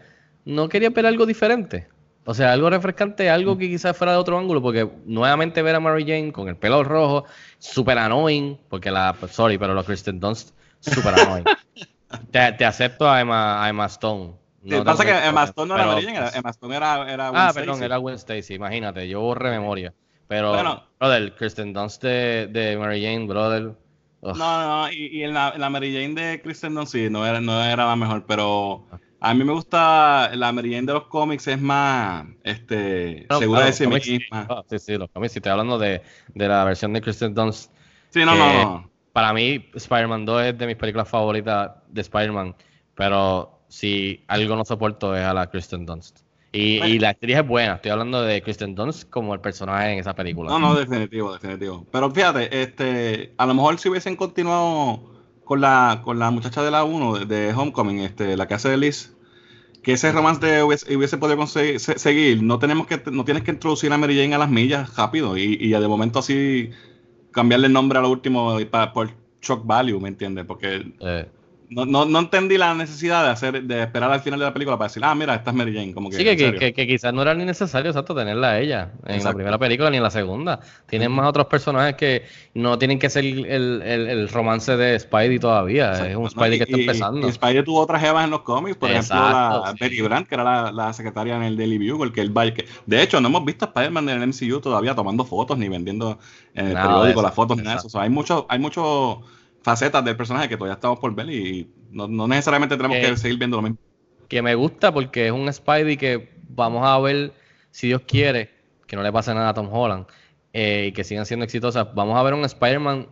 ¿no quería ver algo diferente? O sea, algo refrescante, algo que quizás fuera de otro ángulo, porque nuevamente ver a Mary Jane con el pelo rojo, super annoying, porque la, sorry, pero los Kristen Dunst, super annoying. te, te acepto a Emma, a Emma Stone. Que pasa que Emma Stone no era pero- Mary Jane, era- Emma Stone era, era Ah, Gwen perdón, Stacy. era Gwen Stacy, imagínate, yo borré memoria. Pero, Bueno. brother, Kristen Dunst de, de Mary Jane, brother. ugh. No, no, y, y en la, en la Mary Jane de Kristen Dunst sí, no era, no era la mejor, pero a mí me gusta la Mary Jane de los cómics, es más este, No, segura claro, de sí cómics sí. misma. Ah, sí, sí, los cómics. Si estoy hablando de, de la versión de Kristen Dunst. Sí, no, no, no. Para mí, Spider-Man 2 es de mis películas favoritas de Spider-Man. Pero si algo no soporto es a la Kristen Dunst. Y, y la actriz es buena. Estoy hablando de Kristen Dunst como el personaje en esa película. No, no, definitivo, definitivo. Pero fíjate, este, a lo mejor si hubiesen continuado con la, con la muchacha de la 1 de, Homecoming, este, la que hace de Liz, que ese romance hubiese, hubiese podido conseguir- se- seguir, no tenemos que, no tienes que introducir a Mary Jane a las millas rápido y, y de momento así cambiarle el nombre a lo último y pa- por shock value, ¿me entiendes? Porque Eh, no, no, no entendí la necesidad de hacer, de esperar al final de la película para decir, ah, mira, esta es Mary Jane, como que, sí, que, que, que- quizás no era ni necesario, exacto, tenerla a ella en la primera película ni en la segunda. Tienen más otros personajes que no tienen que ser el, el- el romance de Spidey todavía. Es un. Spidey que está empezando. Y, Spidey tuvo otras jevas en los cómics, por ejemplo, la sí. Betty Brant, que era la, la secretaria en el Daily Bugle, que el que De hecho, no hemos visto a Spider-Man en el MCU todavía tomando fotos ni vendiendo en el Nada periódico las fotos ni nada de eso. O sea, hay mucho, hay mucho facetas del personaje que todavía estamos por ver y no, no necesariamente tenemos Eh, que seguir viendo lo mismo. que me gusta porque es un Spidey que vamos a ver, si Dios quiere, que no le pase nada a Tom Holland eh, y que sigan siendo exitosas. Vamos a ver un Spider-Man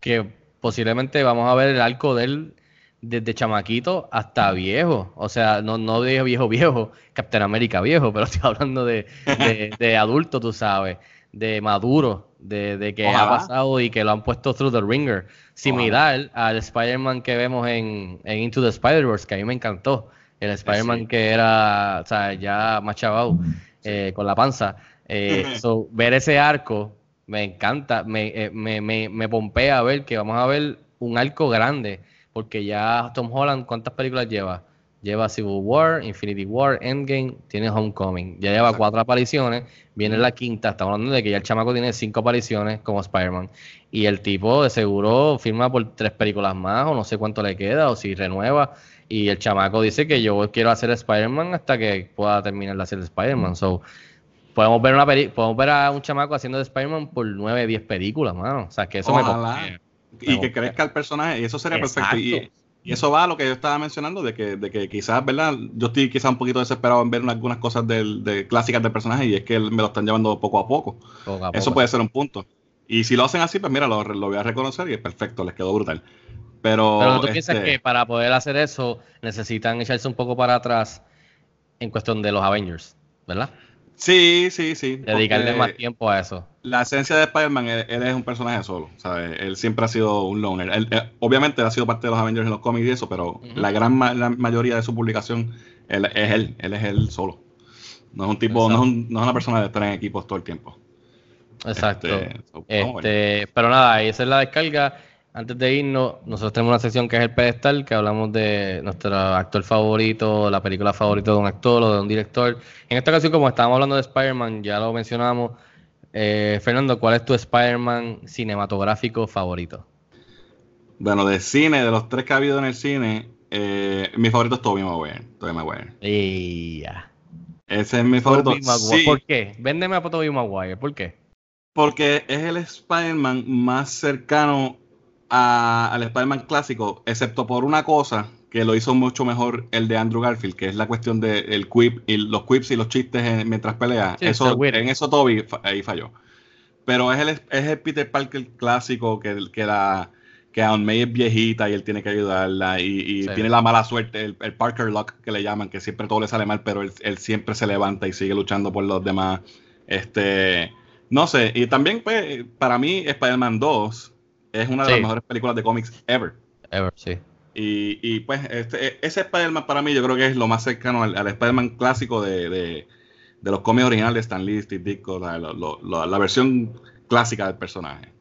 que posiblemente vamos a ver el arco de él desde chamaquito hasta viejo. O sea, no, no de viejo viejo, Captain América viejo, pero estoy hablando de, de, de adulto, tú sabes, de maduro, de, de que ha pasado y que lo han puesto through the ringer. Similar al Spider-Man que vemos en, en Into the Spider-Verse, que a mí me encantó. El Spider-Man sí. que era, o sea, ya más chavado, eh, con la panza. Eh, so, ver ese arco me encanta, me, eh, me, me, me pompea ver que vamos a ver un arco grande, porque ya Tom Holland, ¿cuántas películas lleva? Lleva Civil War, Infinity War, Endgame, tiene Homecoming. Ya lleva Exacto. cuatro apariciones, viene la quinta, estamos hablando de que ya el chamaco tiene cinco apariciones como Spider-Man. Y el tipo de seguro firma por tres películas más, o no sé cuánto le queda, o si renueva. Y el chamaco dice que yo quiero hacer Spider-Man hasta que pueda terminar de hacer Spider-Man. So, podemos ver una peli podemos ver a un chamaco haciendo de Spider-Man por 9, 10 películas, mano. O sea, que eso Ojalá. me y Me que crezca el personaje, y eso sería perfecto. Y, Exacto. Y eso va a lo que yo estaba mencionando, de que, de que quizás, ¿verdad? Yo estoy quizás un poquito desesperado en ver algunas cosas del, de clásicas del personaje y es que me lo están llevando poco a poco. poco a Eso puede ser un punto. Y si lo hacen así, pues mira, lo, lo voy a reconocer y es perfecto, les quedó brutal. Pero, Pero tú piensas este, que para poder hacer eso necesitan echarse un poco para atrás en cuestión de los Avengers, ¿verdad? Sí, sí, sí. Dedicarle porque más tiempo a eso. La esencia de Spider-Man, él, él es un personaje solo, ¿sabes? Él siempre ha sido un loner. Él, él- obviamente ha sido parte de los Avengers en los cómics y eso, pero la gran ma- la mayoría de su publicación él, es él, él es él solo. No es un tipo, no es, un- no es una persona de estar en equipos todo el tiempo. Exacto. Este, so. Este, pero nada, esa es la descarga. Antes de irnos, nosotros tenemos una sección que es el pedestal, que hablamos de nuestro actor favorito, la película favorita de un actor o de un director. En esta ocasión, como estábamos hablando de Spider-Man, ya lo mencionamos. Eh, Fernando, ¿cuál es tu Spider-Man cinematográfico favorito? Bueno, de cine, de los tres que ha habido en el cine, eh, mi favorito es Tobey Maguire. Tobey Maguire. Y ya. Ese es mi favorito. Sí, ¿Por qué? Véndeme a Tobey Maguire. ¿Por qué? porque es el Spider-Man más cercano a- al Spider-Man clásico, excepto por una cosa que lo hizo mucho mejor el de Andrew Garfield, que es la cuestión del el quip y los quips y los chistes en- mientras pelea. Sí, eso, en eso Toby ahí falló. Pero es el, es el Peter Parker clásico que, que la que Aunt May es viejita y él tiene que ayudarla y, y Sí. tiene la mala suerte, el, el Parker Luck que le llaman, que siempre todo le sale mal, pero él, él siempre se levanta y sigue luchando por los demás. Este, no sé, y también pues, para mí Spider-Man 2 es una de Sí. las mejores películas de cómics ever. Ever, sí. Y, y, pues este, ese Spider-Man para mí yo creo que es lo más cercano al, al Spider-Man clásico de, de- de los cómics originales de Stan Lee, Steve Ditko, la, la versión clásica del personaje.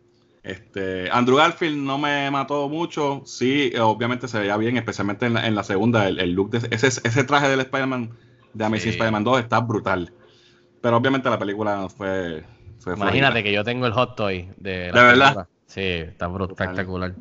Este, Andrew Garfield no me mató mucho, sí, obviamente se veía bien, especialmente en la, en la segunda, el, el look de ese, ese traje del Spider-Man de Amazing Sí. Spider-Man 2 está brutal. Pero obviamente la película fue... fue Imagínate que yo tengo el hot toy de ¿De verdad? Sí, está espectacular.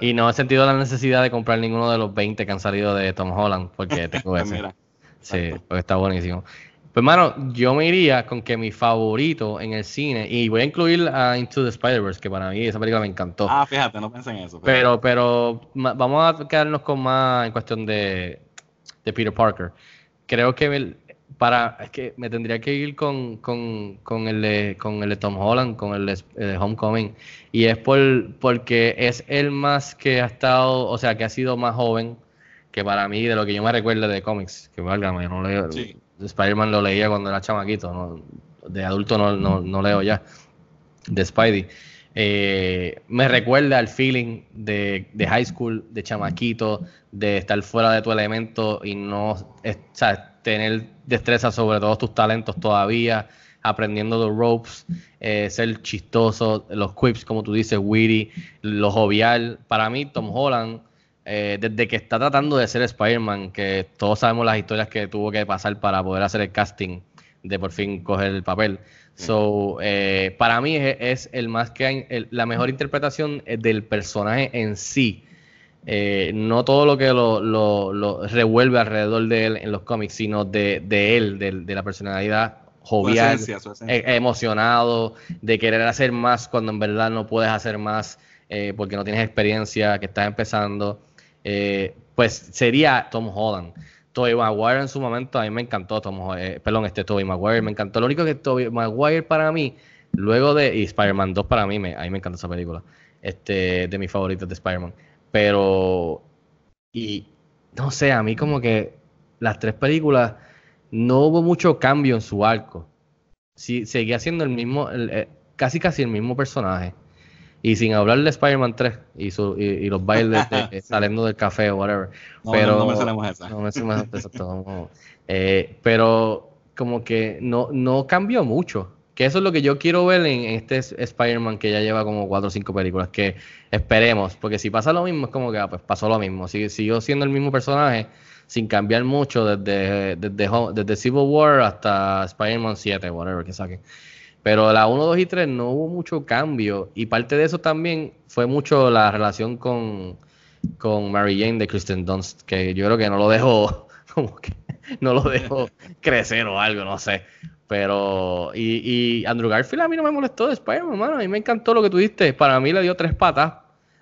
Y no he sentido la necesidad de comprar ninguno de los 20 que han salido de Tom Holland, porque tengo ese. Mira, Sí, porque está buenísimo. Pues, mano, yo me iría con que mi favorito en el cine, y voy a incluir a Into the Spider-Verse, que para mí esa película me encantó. Ah, fíjate, no pensé en eso. Pero, pero vamos a quedarnos con más en cuestión de, de Peter Parker. Creo que el- para es que me tendría que ir con, con, con el de, con el de Tom Holland, con el de, el de Homecoming. Y es por porque es el más que ha estado, o sea, que ha sido más joven que para mí de lo que yo me recuerdo de cómics. Que válgame, yo no leo. Sí. Spider-Man lo leía cuando era chamaquito, no- de adulto no, no, no leo ya. De Spidey. Eh, me recuerda al feeling de, de high school, de chamaquito, de estar fuera de tu elemento y no es- o sea, tener destreza sobre todos tus talentos todavía, aprendiendo los ropes, eh, ser chistoso, los quips, como tú dices, witty, lo jovial. Para mí, Tom Holland, eh, desde que está tratando de ser Spider-Man, que todos sabemos las historias que tuvo que pasar para poder hacer el casting de por fin coger el papel. So, eh, para mí es, el más que el- la mejor interpretación eh, del personaje en sí. Eh, no todo lo que lo, lo- lo revuelve alrededor de él en los cómics, sino de, de él, de, de la personalidad Su jovial, esencia, su esencia. eh, emocionado, de querer hacer más cuando en verdad no puedes hacer más eh, porque no tienes experiencia, que estás empezando. Eh, pues sería Tom Holland. Tobey Maguire en su momento, a mí me encantó Tom Ho- eh, perdón, este Tobey Maguire me encantó. Lo único que Tobey Maguire para mí, luego de, y Spider-Man 2 para mí, me, a mí me encanta esa película, este, de mis favoritos de Spider-Man. Pero y no sé, a mí como que las tres películas no hubo mucho cambio en su arco. Sí, seguía siendo el mismo, el- eh, casi casi el mismo personaje. Y sin hablar de Spider-Man 3 y, su- y, y los bailes de, saliendo del café o whatever. No, pero, no, no mencionemos esa. no mencionemos no. Eh, pero como que no, no cambió mucho. Que eso es lo que yo quiero ver en, este Spider-Man que ya lleva como cuatro o cinco películas. Que esperemos, porque si pasa lo mismo, es como que ah, pues pasó lo mismo. Si, siguió siendo el mismo personaje sin cambiar mucho desde, desde, desde Civil War hasta Spider-Man 7, whatever que saquen. Pero la 1, 2 y 3 no hubo mucho cambio. Y parte de eso también fue mucho la relación con, con Mary Jane de Kristen Dunst, que yo creo que no lo dejó, como que no lo dejó crecer o algo, no sé. Pero, y, y Andrew Garfield a mí no me molestó de Spider-Man, hermano. A mí me encantó lo que tú diste. Para mí le dio tres patas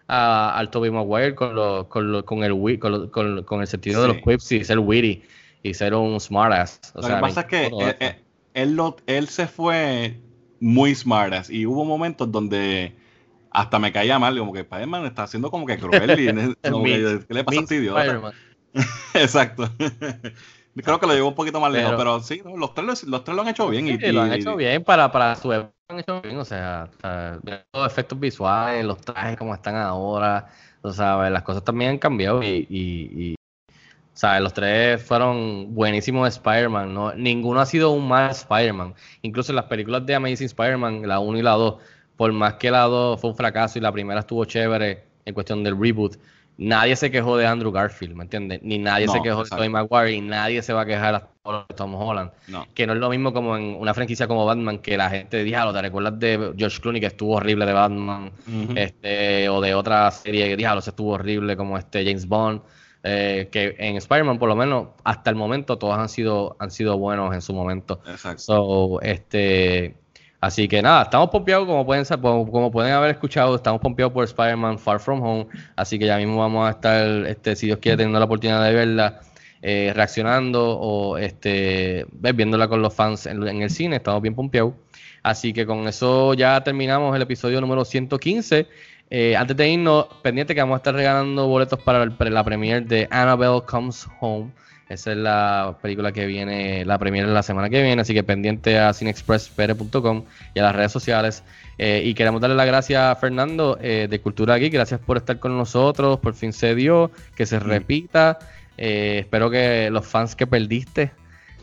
a, al Tobey Maguire con, lo, con, lo- con, el, con, con- con el sentido de los quips y ser witty y ser un smartass. O Lo sea, que pasa es que eh, eh, él, lo- él se fue muy smartass y hubo momentos donde hasta me caía mal, como que Spider-Man está haciendo como que cruel y como que, ¿qué le pasa a este idiota? Exacto. Creo que lo llevó un poquito más lejos, Pero- pero, sí, no, los, tres, lo- los tres lo han hecho bien. y- Sí, lo han hecho bien para, para su época, han hecho bien, o sea, los efectos visuales, los trajes como están ahora, o sea, las cosas también han cambiado y, y, y, ¿sabes? Los tres fueron buenísimos de Spider-Man, ¿no? Ninguno ha sido un mal Spider-Man, incluso en las películas de Amazing Spider-Man, la 1 y la 2, por más que la 2 fue un fracaso y la primera estuvo chévere en cuestión del reboot, nadie se quejó de Andrew Garfield, ¿me entiendes? Ni nadie se quejó exacto. de Tobey Maguire y nadie se va a quejar hasta de Tom Holland no. que no es lo mismo como en una franquicia como Batman, que la gente diablo, ¿te recuerdas de George Clooney que estuvo horrible de Batman? Este O de otra serie que diablo, se estuvo horrible como este James Bond. eh, que en Spider-Man, por lo menos, hasta el momento, todos han sido, han sido buenos en su momento. Exacto. So, este, así que nada, estamos pompeados, como pueden, como, pueden haber escuchado, estamos pompeados por Spider-Man Far From Home, así que ya mismo vamos a estar, este, si Dios quiere, teniendo la oportunidad de verla, eh, reaccionando o este, viéndola con los fans en, el cine, estamos bien pompeados. Así que con eso ya terminamos el episodio número 115. Eh, antes de irnos, pendiente que vamos a estar regalando boletos para para la premiere de Annabelle Comes Home. Esa es la película que viene, la premiere la semana que viene, así que pendiente a cinexpresspere.com y a las redes sociales. Eh, y queremos darle las gracias a Fernando eh, de Cultura Geek, gracias por estar con nosotros, por fin se dio, que se repita. Eh, espero que los fans que perdiste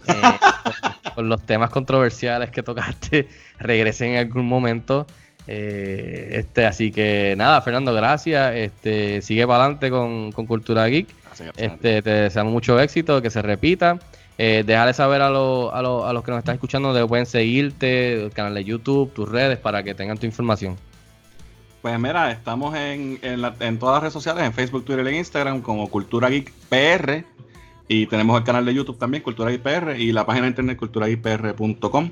con, los temas controversiales que tocaste regresen en algún momento. Este, así que nada, Fernando, gracias. Este, sigue para adelante con, con Cultura Geek. Este, te deseamos mucho éxito, que se repita. Eh, déjale saber a, los- a, los- a los que nos están escuchando de pueden seguirte, el canal de YouTube, tus redes, para que tengan tu información. Pues mira, estamos en, en, la- en todas las redes sociales, en Facebook, Twitter e Instagram, como Cultura Geek PR. Y tenemos el canal de YouTube también, Cultura Geek PR, y la página de internet culturageekpr.com.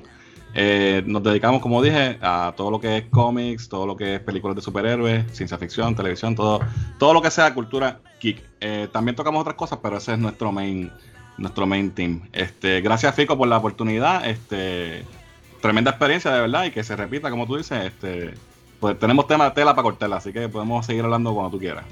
Eh, nos dedicamos, como dije, a todo lo que es cómics, todo lo que es películas de superhéroes, ciencia ficción, televisión, todo, todo lo que sea cultura geek. Eh, también tocamos otras cosas, pero ese es nuestro main, nuestro main team. Este, gracias Fico por la oportunidad. Este, tremenda experiencia de verdad y que se repita, como tú dices. Este, pues tenemos tema tela para cortarla, así que podemos seguir hablando cuando tú quieras.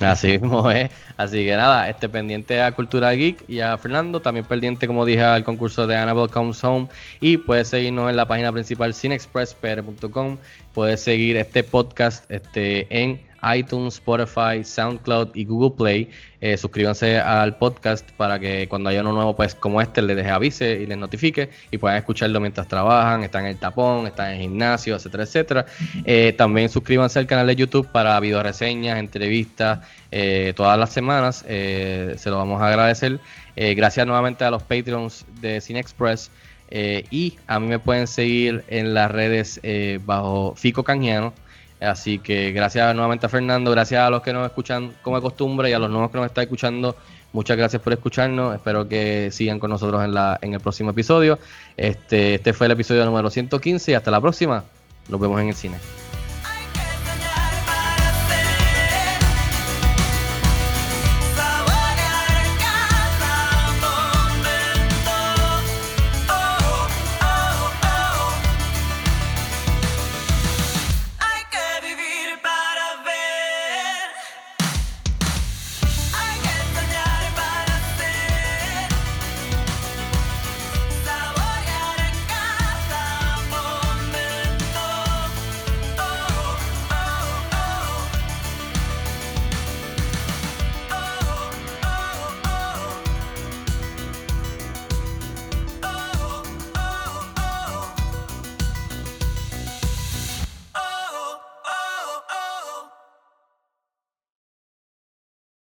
Así mismo es. Así que nada, este pendiente a Cultura Geek y a Fernando, también pendiente, como dije, al concurso de Annabelle Comes Home. Y puedes seguirnos en la página principal cinexpresspr.com. Puedes seguir este podcast este, en iTunes, Spotify, SoundCloud y Google Play. Eh, suscríbanse al podcast para que cuando haya uno nuevo, pues como este, les deje avise y les notifique y puedan escucharlo mientras trabajan, están en el tapón, están en el gimnasio, etcétera, etcétera. Eh, también suscríbanse al canal de YouTube para video reseñas, entrevistas, eh, todas las semanas. se lo vamos a agradecer. Gracias nuevamente a los Patreons de Cine Express. eh, y a mí me pueden seguir en las redes eh, bajo Fico Canjiano. Así que gracias nuevamente a Fernando, gracias a los que nos escuchan como de costumbre y a los nuevos que nos están escuchando. Muchas gracias por escucharnos. Espero que sigan con nosotros en, la, en el próximo episodio. Este, este fue el episodio número 115 y hasta la próxima. Nos vemos en el cine.